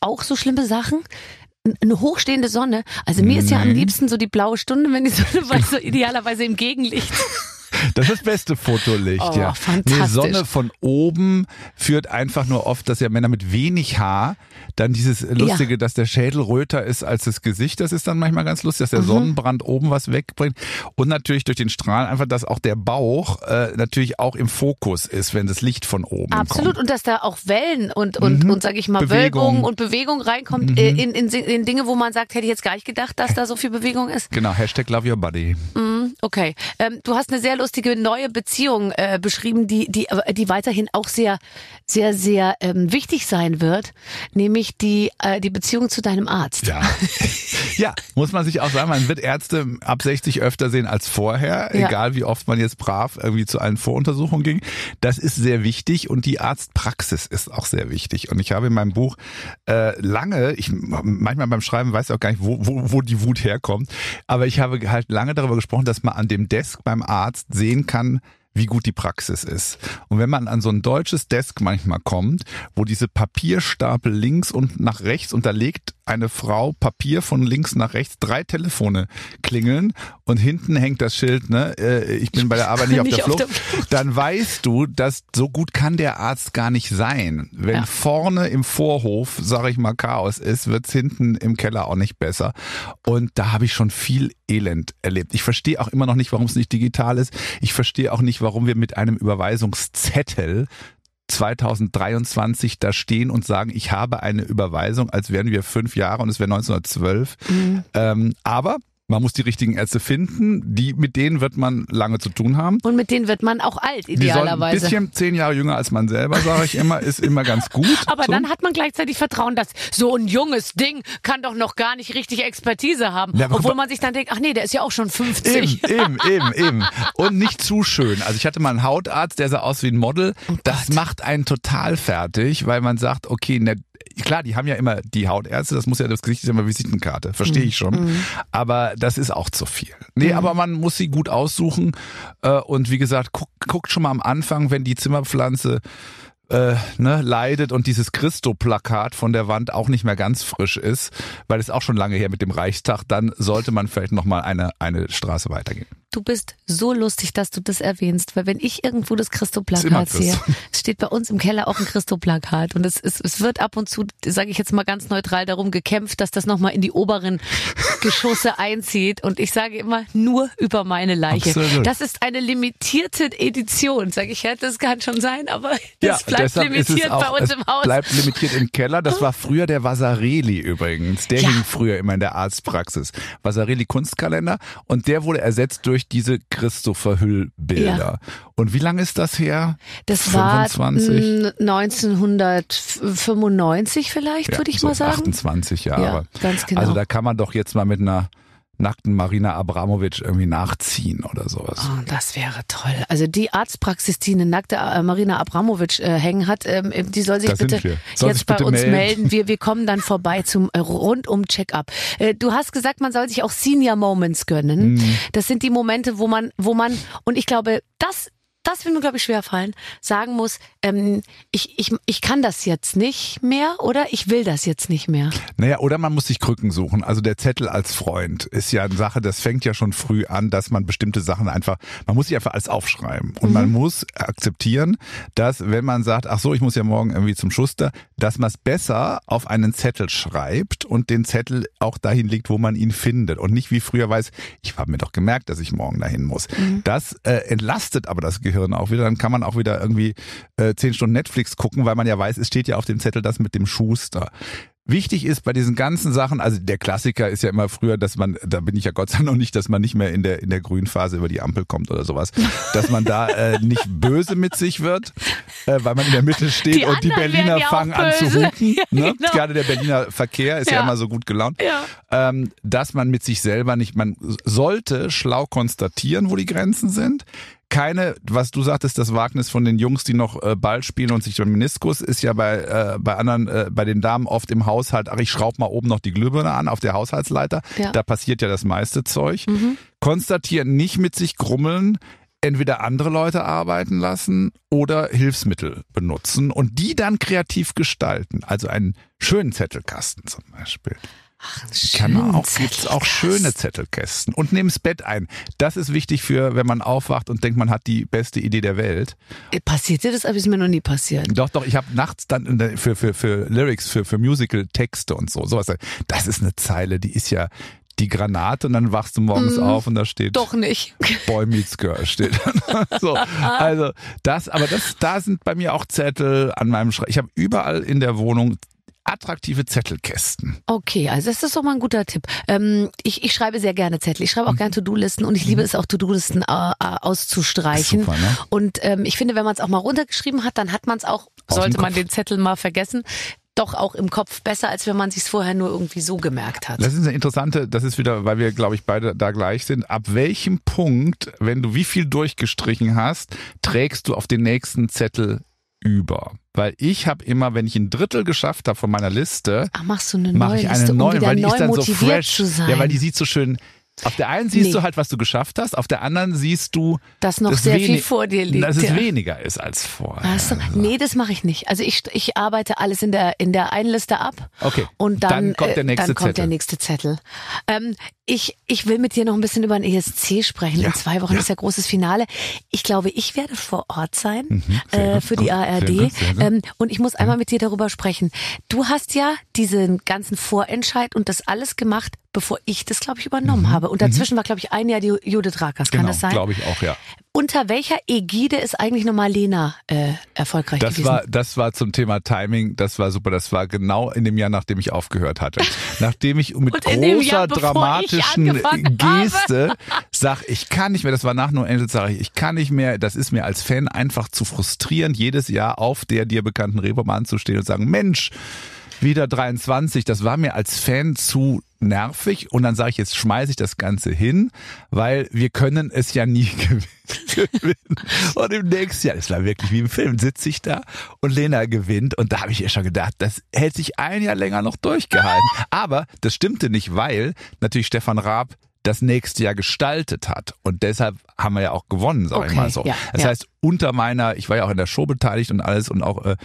Speaker 2: auch so schlimme Sachen? Eine hochstehende Sonne. Also mir ist ja am liebsten so die blaue Stunde, wenn die Sonne so idealerweise im Gegenlicht.
Speaker 4: Das ist das beste Fotolicht,
Speaker 2: Oh,
Speaker 4: ja.
Speaker 2: fantastisch.
Speaker 4: Nee, Sonne von oben führt einfach nur oft, dass ja Männer mit wenig Haar dann dieses Lustige, dass der Schädel röter ist als das Gesicht, das ist dann manchmal ganz lustig, dass der
Speaker 2: Mhm.
Speaker 4: Sonnenbrand oben was wegbringt. Und natürlich durch den Strahl einfach, dass auch der Bauch äh, natürlich auch im Fokus ist, wenn das Licht von oben
Speaker 2: Absolut.
Speaker 4: kommt.
Speaker 2: Und dass da auch Wellen und, und,
Speaker 4: Mhm.
Speaker 2: und sag ich mal,
Speaker 4: Bewegung.
Speaker 2: Wölbung und Bewegung reinkommt äh, in, in, in Dinge, wo man sagt, hätte ich jetzt gar nicht gedacht, dass da so viel Bewegung ist.
Speaker 4: Genau, Hashtag Love Your Body.
Speaker 2: Mhm, Okay. Ähm, du hast eine sehr lustige neue Beziehung äh, beschrieben, die, die, die weiterhin auch sehr, sehr, sehr ähm, wichtig sein wird, nämlich die, äh, die Beziehung zu deinem Arzt.
Speaker 4: Ja. ja, muss man sich auch sagen, man wird Ärzte ab 60 öfter sehen als vorher,
Speaker 2: Ja.
Speaker 4: egal wie oft man jetzt brav irgendwie zu allen Voruntersuchungen ging. Das ist sehr wichtig und die Arztpraxis ist auch sehr wichtig. Und ich habe in meinem Buch äh, lange, ich manchmal beim Schreiben weiß ich auch gar nicht, wo, wo, wo die Wut herkommt, aber ich habe halt lange darüber gesprochen, dass man an dem Desk beim Arzt sehen kann, wie gut die Praxis ist. Und wenn man an so ein deutsches Desk manchmal kommt, wo diese Papierstapel links und nach rechts und da legt eine Frau Papier von links nach rechts, drei Telefone klingeln und hinten hängt das Schild, ne, äh, ich bin bei der Arbeit nicht auf,
Speaker 2: Nicht
Speaker 4: der,
Speaker 2: auf
Speaker 4: Flucht,
Speaker 2: der Flucht.
Speaker 4: dann weißt du, dass so gut kann der Arzt gar nicht sein. Wenn
Speaker 2: Ja.
Speaker 4: vorne im Vorhof, sage ich mal, Chaos ist, wird's hinten im Keller auch nicht besser. Und da habe ich schon viel Elend erlebt. Ich verstehe auch immer noch nicht, warum es nicht digital ist. Ich verstehe auch nicht, warum wir mit einem Überweisungszettel 2023 da stehen und sagen, ich habe eine Überweisung, als wären wir fünf Jahre und es wäre 1912.
Speaker 2: Mhm.
Speaker 4: Ähm, aber man muss die richtigen Ärzte finden, die, mit denen wird man lange zu tun haben.
Speaker 2: Und mit denen wird man auch alt,
Speaker 4: sollen ein
Speaker 2: idealerweise.
Speaker 4: bisschen zehn Jahre jünger als man selber, sage ich immer, ist immer ganz gut.
Speaker 2: Aber
Speaker 4: so.
Speaker 2: dann hat man gleichzeitig Vertrauen, dass so ein junges Ding kann doch noch gar nicht richtig Expertise haben.
Speaker 4: Ja,
Speaker 2: obwohl man sich dann denkt, ach nee, der ist ja auch schon 50.
Speaker 4: Eben, eben, eben, eben. Und nicht zu schön. Also ich hatte mal einen Hautarzt, der sah aus wie ein Model. das macht einen total fertig, weil man sagt, okay, ne, klar, die haben ja immer die Hautärzte, das muss ja das Gesicht ist ja immer Visitenkarte, verstehe ich schon. Aber das ist auch zu viel. Nee, aber man muss sie gut aussuchen. Äh, Und wie gesagt, guck, guckt schon mal am Anfang, wenn die Zimmerpflanze äh, ne, leidet und dieses Christo-Plakat von der Wand auch nicht mehr ganz frisch ist, weil es auch schon lange her mit dem Reichstag, dann sollte man vielleicht noch mal eine, eine Straße weitergehen.
Speaker 2: Du bist so lustig, dass du das erwähnst, weil wenn ich irgendwo das Christo-Plakat sehe, es steht bei uns im Keller auch ein Christo-Plakat und es, es, es wird ab und zu, sage ich jetzt mal ganz neutral, darum gekämpft, dass das nochmal in die oberen Geschosse einzieht und ich sage immer nur über meine Leiche.
Speaker 4: Absolut.
Speaker 2: Das ist eine limitierte Edition, sage ich ja, das kann schon sein, aber das bleibt
Speaker 4: ist es
Speaker 2: limitiert
Speaker 4: auch,
Speaker 2: bei uns im Haus.
Speaker 4: bleibt limitiert im Keller. Das war früher der Vasareli übrigens. Der
Speaker 2: Ja.
Speaker 4: hing früher immer in der Arztpraxis. Vasareli Kunstkalender und der wurde ersetzt durch diese Christopher Hüll Bilder. Und wie lange ist das her?
Speaker 2: Das
Speaker 4: 25?
Speaker 2: war mm, 1995 vielleicht, würde ich
Speaker 4: so
Speaker 2: mal sagen.
Speaker 4: 28 Jahre.
Speaker 2: Ja, ganz genau.
Speaker 4: Also da kann man doch jetzt mal mit einer nackten Marina Abramovic irgendwie nachziehen oder sowas.
Speaker 2: Oh, das wäre toll. Also die Arztpraxis, die eine nackte äh, Marina Abramovic äh, hängen hat, ähm, die soll sich
Speaker 4: Da
Speaker 2: bitte.
Speaker 4: Soll
Speaker 2: jetzt
Speaker 4: sich
Speaker 2: bei
Speaker 4: bitte
Speaker 2: uns
Speaker 4: melden.
Speaker 2: melden. Wir, wir kommen dann vorbei zum äh, rundum Check-up. Äh, du hast gesagt, man soll sich auch Senior Moments gönnen.
Speaker 4: Mhm.
Speaker 2: Das sind die Momente, wo man, wo man, und ich glaube, das das wird mir, glaube ich, schwerfallen, sagen muss, ähm, ich, ich, ich kann das jetzt nicht mehr oder ich will das jetzt nicht mehr.
Speaker 4: Naja, oder man muss sich Krücken suchen. Also der Zettel als Freund ist ja eine Sache, das fängt ja schon früh an, dass man bestimmte Sachen einfach, man muss sich einfach alles aufschreiben. Und
Speaker 2: Mhm.
Speaker 4: man muss akzeptieren, dass wenn man sagt, ach so, ich muss ja morgen irgendwie zum Schuster, dass man es besser auf einen Zettel schreibt und den Zettel auch dahin legt, wo man ihn findet. Und nicht wie früher weiß, ich habe mir doch gemerkt, dass ich morgen dahin muss.
Speaker 2: Mhm.
Speaker 4: Das äh, entlastet aber das Gehirn auch wieder. Dann kann man auch wieder irgendwie äh, zehn Stunden Netflix gucken, weil man ja weiß, es steht ja auf dem Zettel das mit dem Schuster. Wichtig ist bei diesen ganzen Sachen, also der Klassiker ist ja immer früher, dass man, da bin ich ja Gott sei Dank noch nicht, dass man nicht mehr in der in der Grünphase über die Ampel kommt oder sowas, dass man da äh, nicht böse mit sich wird, äh, weil man in der Mitte steht
Speaker 2: Die
Speaker 4: und die Berliner
Speaker 2: ja
Speaker 4: fangen an zu hupen.
Speaker 2: Ja,
Speaker 4: ne?
Speaker 2: genau.
Speaker 4: Gerade der Berliner Verkehr ist ja,
Speaker 2: Ja.
Speaker 4: immer so gut gelaunt. Ähm, dass man mit sich selber nicht, man sollte schlau konstatieren, wo die Grenzen sind. Keine, was du sagtest, das Wagnis von den Jungs, die noch äh, Ball spielen und sich beim Meniskus, ist ja bei, äh, bei anderen, äh, bei den Damen oft im Haushalt, ach, ich schraub mal oben noch die Glühbirne an auf der Haushaltsleiter.
Speaker 2: Ja.
Speaker 4: Da passiert ja das meiste Zeug.
Speaker 2: Mhm.
Speaker 4: Konstatieren, nicht mit sich grummeln, entweder andere Leute arbeiten lassen oder Hilfsmittel benutzen und die dann kreativ gestalten. Also einen schönen Zettelkasten zum Beispiel. Kann man auch, gibt's auch schöne Zettelkästen. Und nehm's Bett ein. Das ist wichtig für, wenn man aufwacht und denkt, man hat die beste Idee der Welt.
Speaker 2: Äh, Passiert dir das? Aber ist mir noch nie passiert.
Speaker 4: Doch, doch, ich habe nachts dann der- für, für, für Lyrics, für, für Musical-Texte und so, sowas. Das ist eine Zeile, die ist ja die Granate und dann wachst du morgens auf und da steht
Speaker 2: Doch nicht.
Speaker 4: Boy Meets Girl steht. so, also das, aber das, da sind bei mir auch Zettel an meinem Schreibtisch. Ich habe überall in der Wohnung attraktive Zettelkästen.
Speaker 2: Okay, also das ist doch mal ein guter Tipp. Ähm, ich, ich schreibe sehr gerne Zettel. Ich
Speaker 4: Mhm.
Speaker 2: schreibe auch gerne To-Do-Listen und ich liebe es auch, To-Do-Listen äh, äh, auszustreichen.
Speaker 4: Super, ne?
Speaker 2: Und ähm, ich finde, wenn man es auch mal runtergeschrieben hat, dann hat man es auch,
Speaker 4: dem
Speaker 2: sollte man den Zettel mal vergessen, doch auch im Kopf besser, als wenn man sich vorher nur irgendwie so gemerkt hat.
Speaker 4: Das ist eine interessante, das ist wieder, weil wir, glaube ich, beide da gleich sind. Ab welchem Punkt, wenn du wie viel durchgestrichen hast, trägst du auf den nächsten Zettel über? Weil ich habe immer, wenn ich ein Drittel geschafft habe von meiner Liste,
Speaker 2: Ach, machst du eine
Speaker 4: mache
Speaker 2: neue
Speaker 4: ich eine
Speaker 2: Liste, um
Speaker 4: neue,
Speaker 2: wieder
Speaker 4: weil die ist dann so fresh. Ja, weil die sieht so schön. Auf der einen siehst
Speaker 2: Nee.
Speaker 4: du halt, was du geschafft hast, auf der anderen siehst du,
Speaker 2: Dass noch
Speaker 4: dass
Speaker 2: sehr viel vor dir liegt,
Speaker 4: Dass es
Speaker 2: ja.
Speaker 4: weniger ist als vorher.
Speaker 2: Hast du? Nee, das mache ich nicht. Also ich, ich arbeite alles in der in der einen Liste ab.
Speaker 4: Okay,
Speaker 2: Und dann,
Speaker 4: dann kommt der
Speaker 2: äh,
Speaker 4: nächste
Speaker 2: dann kommt
Speaker 4: Zettel.
Speaker 2: der nächste Zettel. Ähm, ich, ich will mit dir noch ein bisschen über den ESC sprechen.
Speaker 4: Ja,
Speaker 2: In zwei Wochen
Speaker 4: ja.
Speaker 2: ist ja großes Finale. Ich glaube, ich werde vor Ort sein
Speaker 4: Mhm,
Speaker 2: äh,
Speaker 4: gut,
Speaker 2: für die
Speaker 4: gut,
Speaker 2: ARD.
Speaker 4: sehr gut, sehr gut.
Speaker 2: Ähm, und ich muss einmal mit dir darüber sprechen. Du hast ja diesen ganzen Vorentscheid und das alles gemacht, bevor ich das, glaube ich, übernommen habe. Und dazwischen war, glaube ich, ein Jahr die Judith Rakers. Kann
Speaker 4: Mhm. genau,
Speaker 2: das sein?
Speaker 4: glaube ich auch, ja.
Speaker 2: Unter welcher Ägide ist eigentlich nochmal Lena äh, erfolgreich
Speaker 4: Das
Speaker 2: gewesen?
Speaker 4: war, das war zum Thema Timing, das war super. Das war genau in dem Jahr, nachdem ich aufgehört hatte. Nachdem ich mit großer
Speaker 2: Jahr,
Speaker 4: dramatischen. Geste sag, ich kann nicht mehr, das war nach No Angels, sage ich, ich kann nicht mehr, das ist mir als Fan einfach zu frustrierend, jedes Jahr auf der dir bekannten Reeperbahn zu stehen und sagen, Mensch, wieder 23, das war mir als Fan zu nervig und dann sage ich, jetzt schmeiße ich das Ganze hin, weil wir können es ja nie gewinnen. Und im nächsten Jahr, es war wirklich wie im Film, sitze ich da und Lena gewinnt und da habe ich ihr schon gedacht, das hält sich ein Jahr länger noch durchgehalten. Aber das stimmte nicht, weil natürlich Stefan Raab das nächste Jahr gestaltet hat. Und deshalb haben wir ja auch gewonnen, sag ich
Speaker 2: Okay,
Speaker 4: mal so.
Speaker 2: ja,
Speaker 4: das
Speaker 2: ja.
Speaker 4: heißt, unter meiner, ich war ja auch in der Show beteiligt und alles und auch, äh,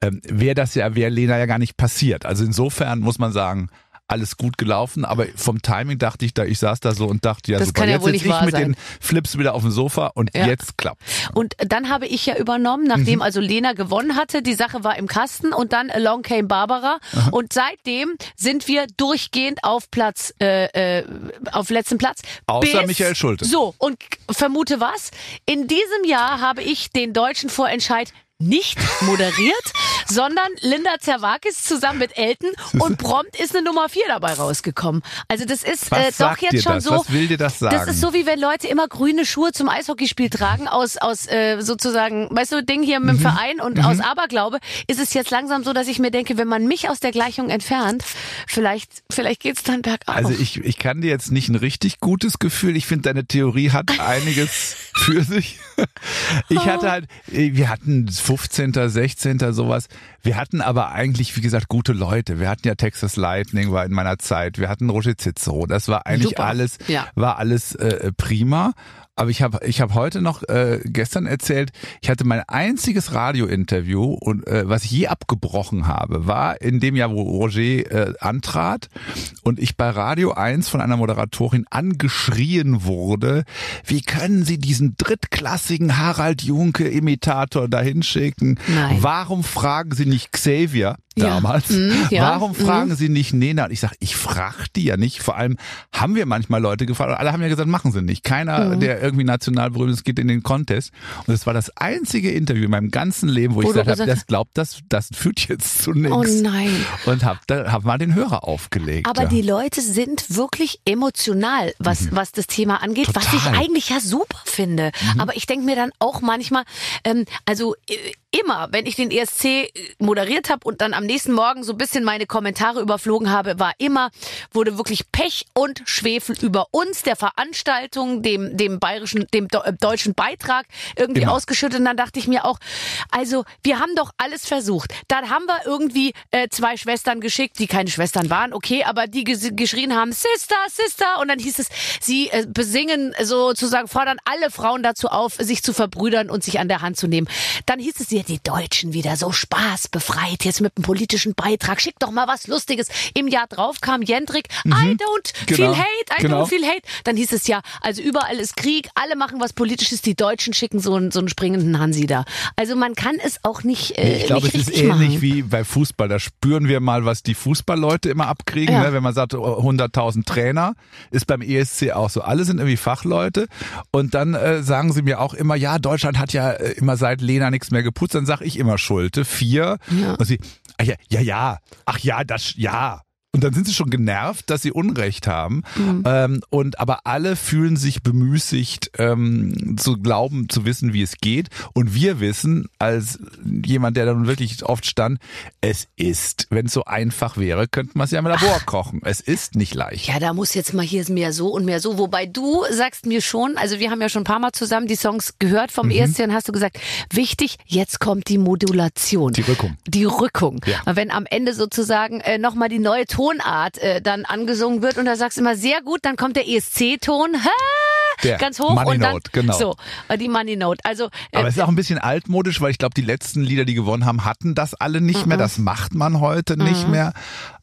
Speaker 4: ähm, wäre das ja, wäre Lena ja gar nicht passiert. Also insofern muss man sagen, alles gut gelaufen, aber vom Timing dachte ich da, ich saß da so und dachte, ja
Speaker 2: Das
Speaker 4: super,
Speaker 2: kann ja
Speaker 4: jetzt
Speaker 2: wohl nicht
Speaker 4: ich mit
Speaker 2: sein.
Speaker 4: den Flips wieder auf dem Sofa und
Speaker 2: Ja.
Speaker 4: jetzt klappt.
Speaker 2: Und dann habe ich ja übernommen, nachdem
Speaker 4: Mhm.
Speaker 2: also Lena gewonnen hatte, die Sache war im Kasten und dann Along Came Barbara und seitdem sind wir durchgehend auf Platz, äh, äh, auf letzten Platz.
Speaker 4: Außer Michael Schulte.
Speaker 2: So, und vermute was? In diesem Jahr habe ich den deutschen Vorentscheid nicht moderiert, sondern Linda Zerwakis zusammen mit Elton und prompt ist eine Nummer vier dabei rausgekommen. Also das ist äh, doch jetzt schon
Speaker 4: das?
Speaker 2: so.
Speaker 4: Was will dir das sagen?
Speaker 2: Das ist so wie wenn Leute immer grüne Schuhe zum Eishockeyspiel tragen aus aus äh, sozusagen, weißt du, Ding hier mit dem
Speaker 4: Mhm.
Speaker 2: Verein und aus Aberglaube. Ist es jetzt langsam so, dass ich mir denke, wenn man mich aus der Gleichung entfernt, vielleicht vielleicht geht's dann bergauf.
Speaker 4: Also ich, ich kann dir jetzt nicht ein richtig gutes Gefühl. Ich finde, deine Theorie hat einiges für sich. Ich hatte halt, wir hatten 15., 16. sowas. Wir hatten aber eigentlich, wie gesagt, gute Leute. Wir hatten ja Texas Lightning, war in meiner Zeit. Wir hatten Roger Cicero. Das war eigentlich
Speaker 2: Super.
Speaker 4: alles,
Speaker 2: Ja.
Speaker 4: war alles äh, prima. Aber ich habe ich hab heute noch äh, gestern erzählt, ich hatte mein einziges Radiointerview und äh, was ich je abgebrochen habe, war in dem Jahr, wo Roger äh, antrat und ich bei Radio 1 von einer Moderatorin angeschrien wurde, wie können Sie diesen drittklassigen Harald Junke Imitator dahin schicken?
Speaker 2: Nein.
Speaker 4: Warum fragen Sie nicht Xavier
Speaker 2: Ja.
Speaker 4: damals?
Speaker 2: Mhm, ja.
Speaker 4: Warum fragen Sie nicht Nena? Und ich sage, ich frage die ja nicht. Vor allem haben wir manchmal Leute gefragt und alle haben ja gesagt, machen sie nicht. Keiner,
Speaker 2: Mhm.
Speaker 4: der irgendwie national berühmt ist, geht in den Contest. Und es war das einzige Interview in meinem ganzen Leben, wo ich
Speaker 2: Wo
Speaker 4: gesagt habe, das glaubt, das, das führt jetzt zu nichts.
Speaker 2: Oh nein.
Speaker 4: Und hab, da, hab mal den Hörer aufgelegt.
Speaker 2: Aber
Speaker 4: ja.
Speaker 2: die Leute sind wirklich emotional, was, was das Thema angeht, was ich
Speaker 4: Mhm. Total. Mhm.
Speaker 2: eigentlich ja super finde. Aber ich denke mir dann auch manchmal, ähm, also äh, immer, wenn ich den ESC äh, moderiert habe und dann am nächsten Morgen so ein bisschen meine Kommentare überflogen habe, war immer, wurde wirklich Pech und Schwefel über uns, der Veranstaltung, dem, dem bayerischen, dem äh, deutschen Beitrag irgendwie
Speaker 4: Immer.
Speaker 2: ausgeschüttet. Und dann dachte ich mir auch, also wir haben doch alles versucht. Dann haben wir irgendwie äh, zwei Schwestern geschickt, die keine Schwestern waren, okay, aber die ges- geschrien haben, Sister, Sister. Und dann hieß es, sie äh, besingen sozusagen, fordern alle Frauen dazu auf, sich zu verbrüdern und sich an der Hand zu nehmen. Dann hieß es, ja, die Deutschen wieder so Spaß befreit, jetzt mit einem politischen Beitrag, schick doch mal was Lustiges. Im Jahr drauf kam Jendrik, I don't
Speaker 4: Genau.
Speaker 2: feel hate, I
Speaker 4: Genau.
Speaker 2: don't feel hate. Dann hieß es ja, also überall ist Krieg, alle machen was Politisches, die Deutschen schicken so einen, so einen springenden Hansi da. Also man kann es auch nicht, äh,
Speaker 4: ich glaube, es ist ähnlich
Speaker 2: machen.
Speaker 4: wie bei Fußball. Da spüren wir mal, was die Fußballleute immer abkriegen.
Speaker 2: Ja.
Speaker 4: Ne? Wenn man sagt, oh, 100.000 Trainer, ist beim ESC auch so. Alle sind irgendwie Fachleute. Und dann äh, sagen sie mir auch immer, ja, Deutschland hat ja äh, immer seit Lena nichts mehr geputzt. Dann sage ich immer Schulte, vier.
Speaker 2: Ja.
Speaker 4: Und sie, ah, ja, ja, ja, ach ja, das, ja. Und dann sind sie schon genervt, dass sie Unrecht haben.
Speaker 2: Mhm.
Speaker 4: Ähm, und aber alle fühlen sich bemüßigt, ähm, zu glauben, zu wissen, wie es geht. Und wir wissen, als jemand, der da nun wirklich oft stand, es ist, wenn es so einfach wäre, könnte man es ja im Labor kochen. Es ist nicht leicht.
Speaker 2: Ja, da muss jetzt mal hier mehr so und mehr so. Wobei du sagst mir schon, also wir haben ja schon ein paar Mal zusammen die Songs gehört vom
Speaker 4: Mhm.
Speaker 2: Und hast du gesagt, wichtig, jetzt kommt die Modulation.
Speaker 4: Die Rückung.
Speaker 2: Die Rückung.
Speaker 4: Ja.
Speaker 2: Wenn am Ende sozusagen äh, nochmal die neue Tonart äh, dann angesungen wird und da sagst du immer sehr gut, dann kommt der ESC-Ton.
Speaker 4: Der
Speaker 2: Ganz hoch
Speaker 4: Money
Speaker 2: und dann
Speaker 4: Note, genau.
Speaker 2: so äh, die Money Note. Also äh,
Speaker 4: Aber es ist auch ein bisschen altmodisch, weil ich glaube, die letzten Lieder, die gewonnen haben, hatten das alle nicht mehr. Das macht man heute nicht mehr.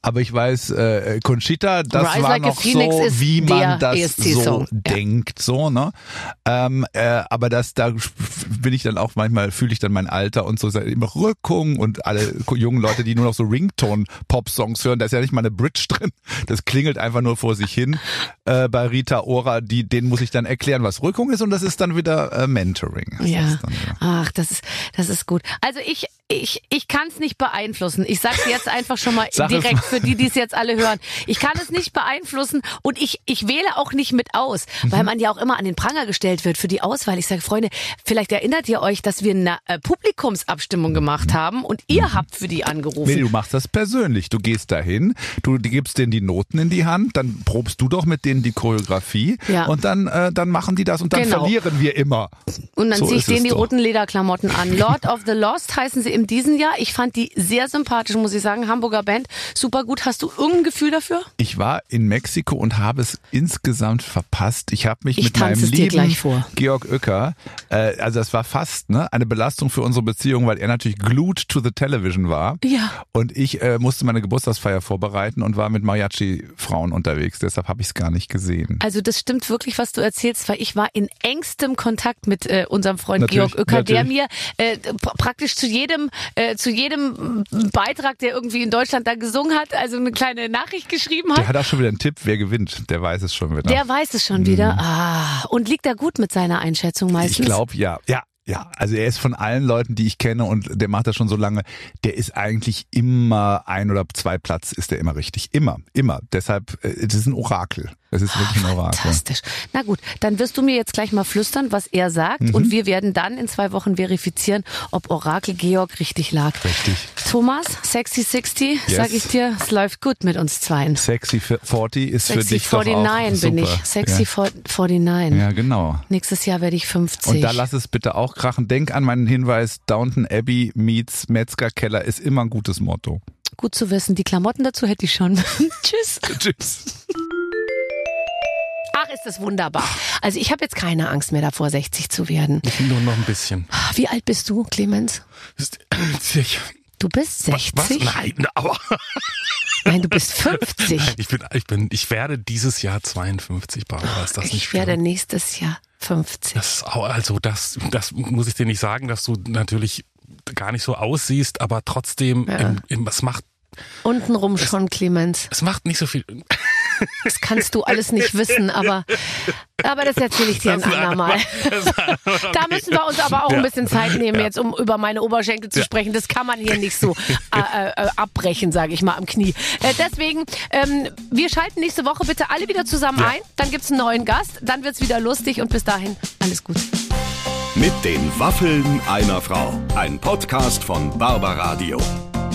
Speaker 4: Aber ich weiß, äh, Conchita, das
Speaker 2: Rise
Speaker 4: war
Speaker 2: Like
Speaker 4: noch so, wie man das so
Speaker 2: Ja.
Speaker 4: denkt, so ne. Ähm, äh, aber das da bin ich dann auch manchmal fühle ich dann mein Alter und so immer Rückung und alle jungen Leute, die nur noch so Ringtone-Pop-Songs hören, da ist ja nicht mal eine Bridge drin. Das klingelt einfach nur vor sich hin. Äh, bei Rita Ora, die, denen muss ich dann erklären, was Rückung ist und das ist dann wieder äh, Mentoring. Das
Speaker 2: Ja.
Speaker 4: ist dann, ja.
Speaker 2: Ach, das ist, das ist gut. Also ich, ich, ich kann es nicht beeinflussen. Ich sag's jetzt einfach schon mal direkt für die, die es jetzt alle hören. Ich kann es nicht beeinflussen und ich, ich wähle auch nicht mit aus,
Speaker 4: Mhm.
Speaker 2: weil man ja auch immer an den Pranger gestellt wird für die Auswahl. Ich sage, Freunde, vielleicht erinnert ihr euch, dass wir eine äh, Publikumsabstimmung gemacht haben und ihr habt für die angerufen.
Speaker 4: Mhm. Nee, du machst das persönlich. Du gehst dahin, du gibst denen die Noten in die Hand, dann probst du doch mit denen die Choreografie
Speaker 2: Ja.
Speaker 4: und dann, äh, dann machen die das und dann
Speaker 2: Genau.
Speaker 4: verlieren wir immer.
Speaker 2: Und dann
Speaker 4: So
Speaker 2: zieh ich denen die
Speaker 4: doch.
Speaker 2: roten Lederklamotten an. Lord of the Lost heißen sie in diesem Jahr. Ich fand die sehr sympathisch, muss ich sagen. Hamburger Band, super gut. Hast du irgendein Gefühl dafür?
Speaker 4: Ich war in Mexiko und habe es insgesamt verpasst. Ich habe mich
Speaker 2: Ich
Speaker 4: mit meinem lieben. Georg Oecker, äh, also das war fast ne, eine Belastung für unsere Beziehung, weil er natürlich glued to the television war.
Speaker 2: Ja.
Speaker 4: Und ich äh, musste meine Geburtstagsfeier vorbereiten und war mit Mariachi-Frauen unterwegs. Deshalb habe ich es gar nicht gesehen.
Speaker 2: Also das stimmt wirklich, was du erzählst, weil ich war in engstem Kontakt mit äh, unserem Freund
Speaker 4: Natürlich,
Speaker 2: Georg Oecker, der
Speaker 4: natürlich.
Speaker 2: mir äh, pr- praktisch zu jedem äh, zu jedem Beitrag, der irgendwie in Deutschland da gesungen hat, also eine kleine Nachricht geschrieben
Speaker 4: Der
Speaker 2: hat.
Speaker 4: hat auch schon wieder einen Tipp, wer gewinnt. Der weiß es schon wieder.
Speaker 2: Der weiß es schon wieder. Ah, und liegt da gut mit seiner Einschätzung meistens.
Speaker 4: Ich glaube, ja. Ja. Ja, also er ist von allen Leuten, die ich kenne und der macht das schon so lange, der ist eigentlich immer ein oder zwei Platz ist der immer richtig. Immer, immer. Deshalb, äh, das ist ein Orakel. Das ist wirklich ein Orakel.
Speaker 2: Fantastisch. Na gut, dann wirst du mir jetzt gleich mal flüstern, was er sagt
Speaker 4: Mhm.
Speaker 2: und wir werden dann in zwei Wochen verifizieren, ob Orakel Georg richtig lag.
Speaker 4: Richtig.
Speaker 2: Thomas, Sexy 60,
Speaker 4: Yes.
Speaker 2: sag ich dir, es läuft gut mit uns zweien.
Speaker 4: Sexy 40 ist für
Speaker 2: Sexy
Speaker 4: dich doch auch
Speaker 2: 49 bin
Speaker 4: super.
Speaker 2: ich. Sexy
Speaker 4: ja.
Speaker 2: 49.
Speaker 4: ja, genau.
Speaker 2: Nächstes Jahr werde ich 50.
Speaker 4: Und da lass es bitte auch krachen. Denk an meinen Hinweis, Downton Abbey meets Metzgerkeller ist immer ein gutes Motto.
Speaker 2: Gut zu wissen, die Klamotten dazu hätte ich schon. Tschüss.
Speaker 4: Tschüss.
Speaker 2: Ach, ist das wunderbar. Also ich habe jetzt keine Angst mehr davor, 60 zu werden.
Speaker 3: Nur noch ein bisschen.
Speaker 2: Wie alt bist du, Clemens?
Speaker 3: Ich,
Speaker 2: Du bist
Speaker 3: was?
Speaker 2: 60?
Speaker 3: Nein, aber
Speaker 2: Nein, du bist 50.
Speaker 3: ich bin, ich bin, ich werde dieses Jahr 52, Barbara. Ist das nicht
Speaker 2: Ich werde
Speaker 3: schlimm?
Speaker 2: nächstes Jahr 50.
Speaker 3: Das, also das, das muss ich dir nicht sagen, dass du natürlich gar nicht so aussiehst, aber trotzdem,
Speaker 2: Ja.
Speaker 3: im, im, es macht,
Speaker 2: Untenrum schon, Clemens.
Speaker 3: es macht nicht so viel.
Speaker 2: Das kannst du alles nicht wissen, aber, aber das erzähle ich dir ein
Speaker 3: Das ist ein
Speaker 2: andermal. Da müssen wir uns aber auch ein bisschen Zeit nehmen,
Speaker 3: Ja.
Speaker 2: jetzt um über meine Oberschenkel zu
Speaker 3: Ja.
Speaker 2: sprechen. Das kann man hier nicht so äh, äh, abbrechen, sage ich mal, am Knie. Äh, deswegen, ähm, wir schalten nächste Woche bitte alle wieder zusammen
Speaker 3: Ja.
Speaker 2: ein. Dann gibt's einen neuen Gast, dann wird's wieder lustig und bis dahin alles gut.
Speaker 1: Mit den Waffeln einer Frau. Ein Podcast von Barbaradio.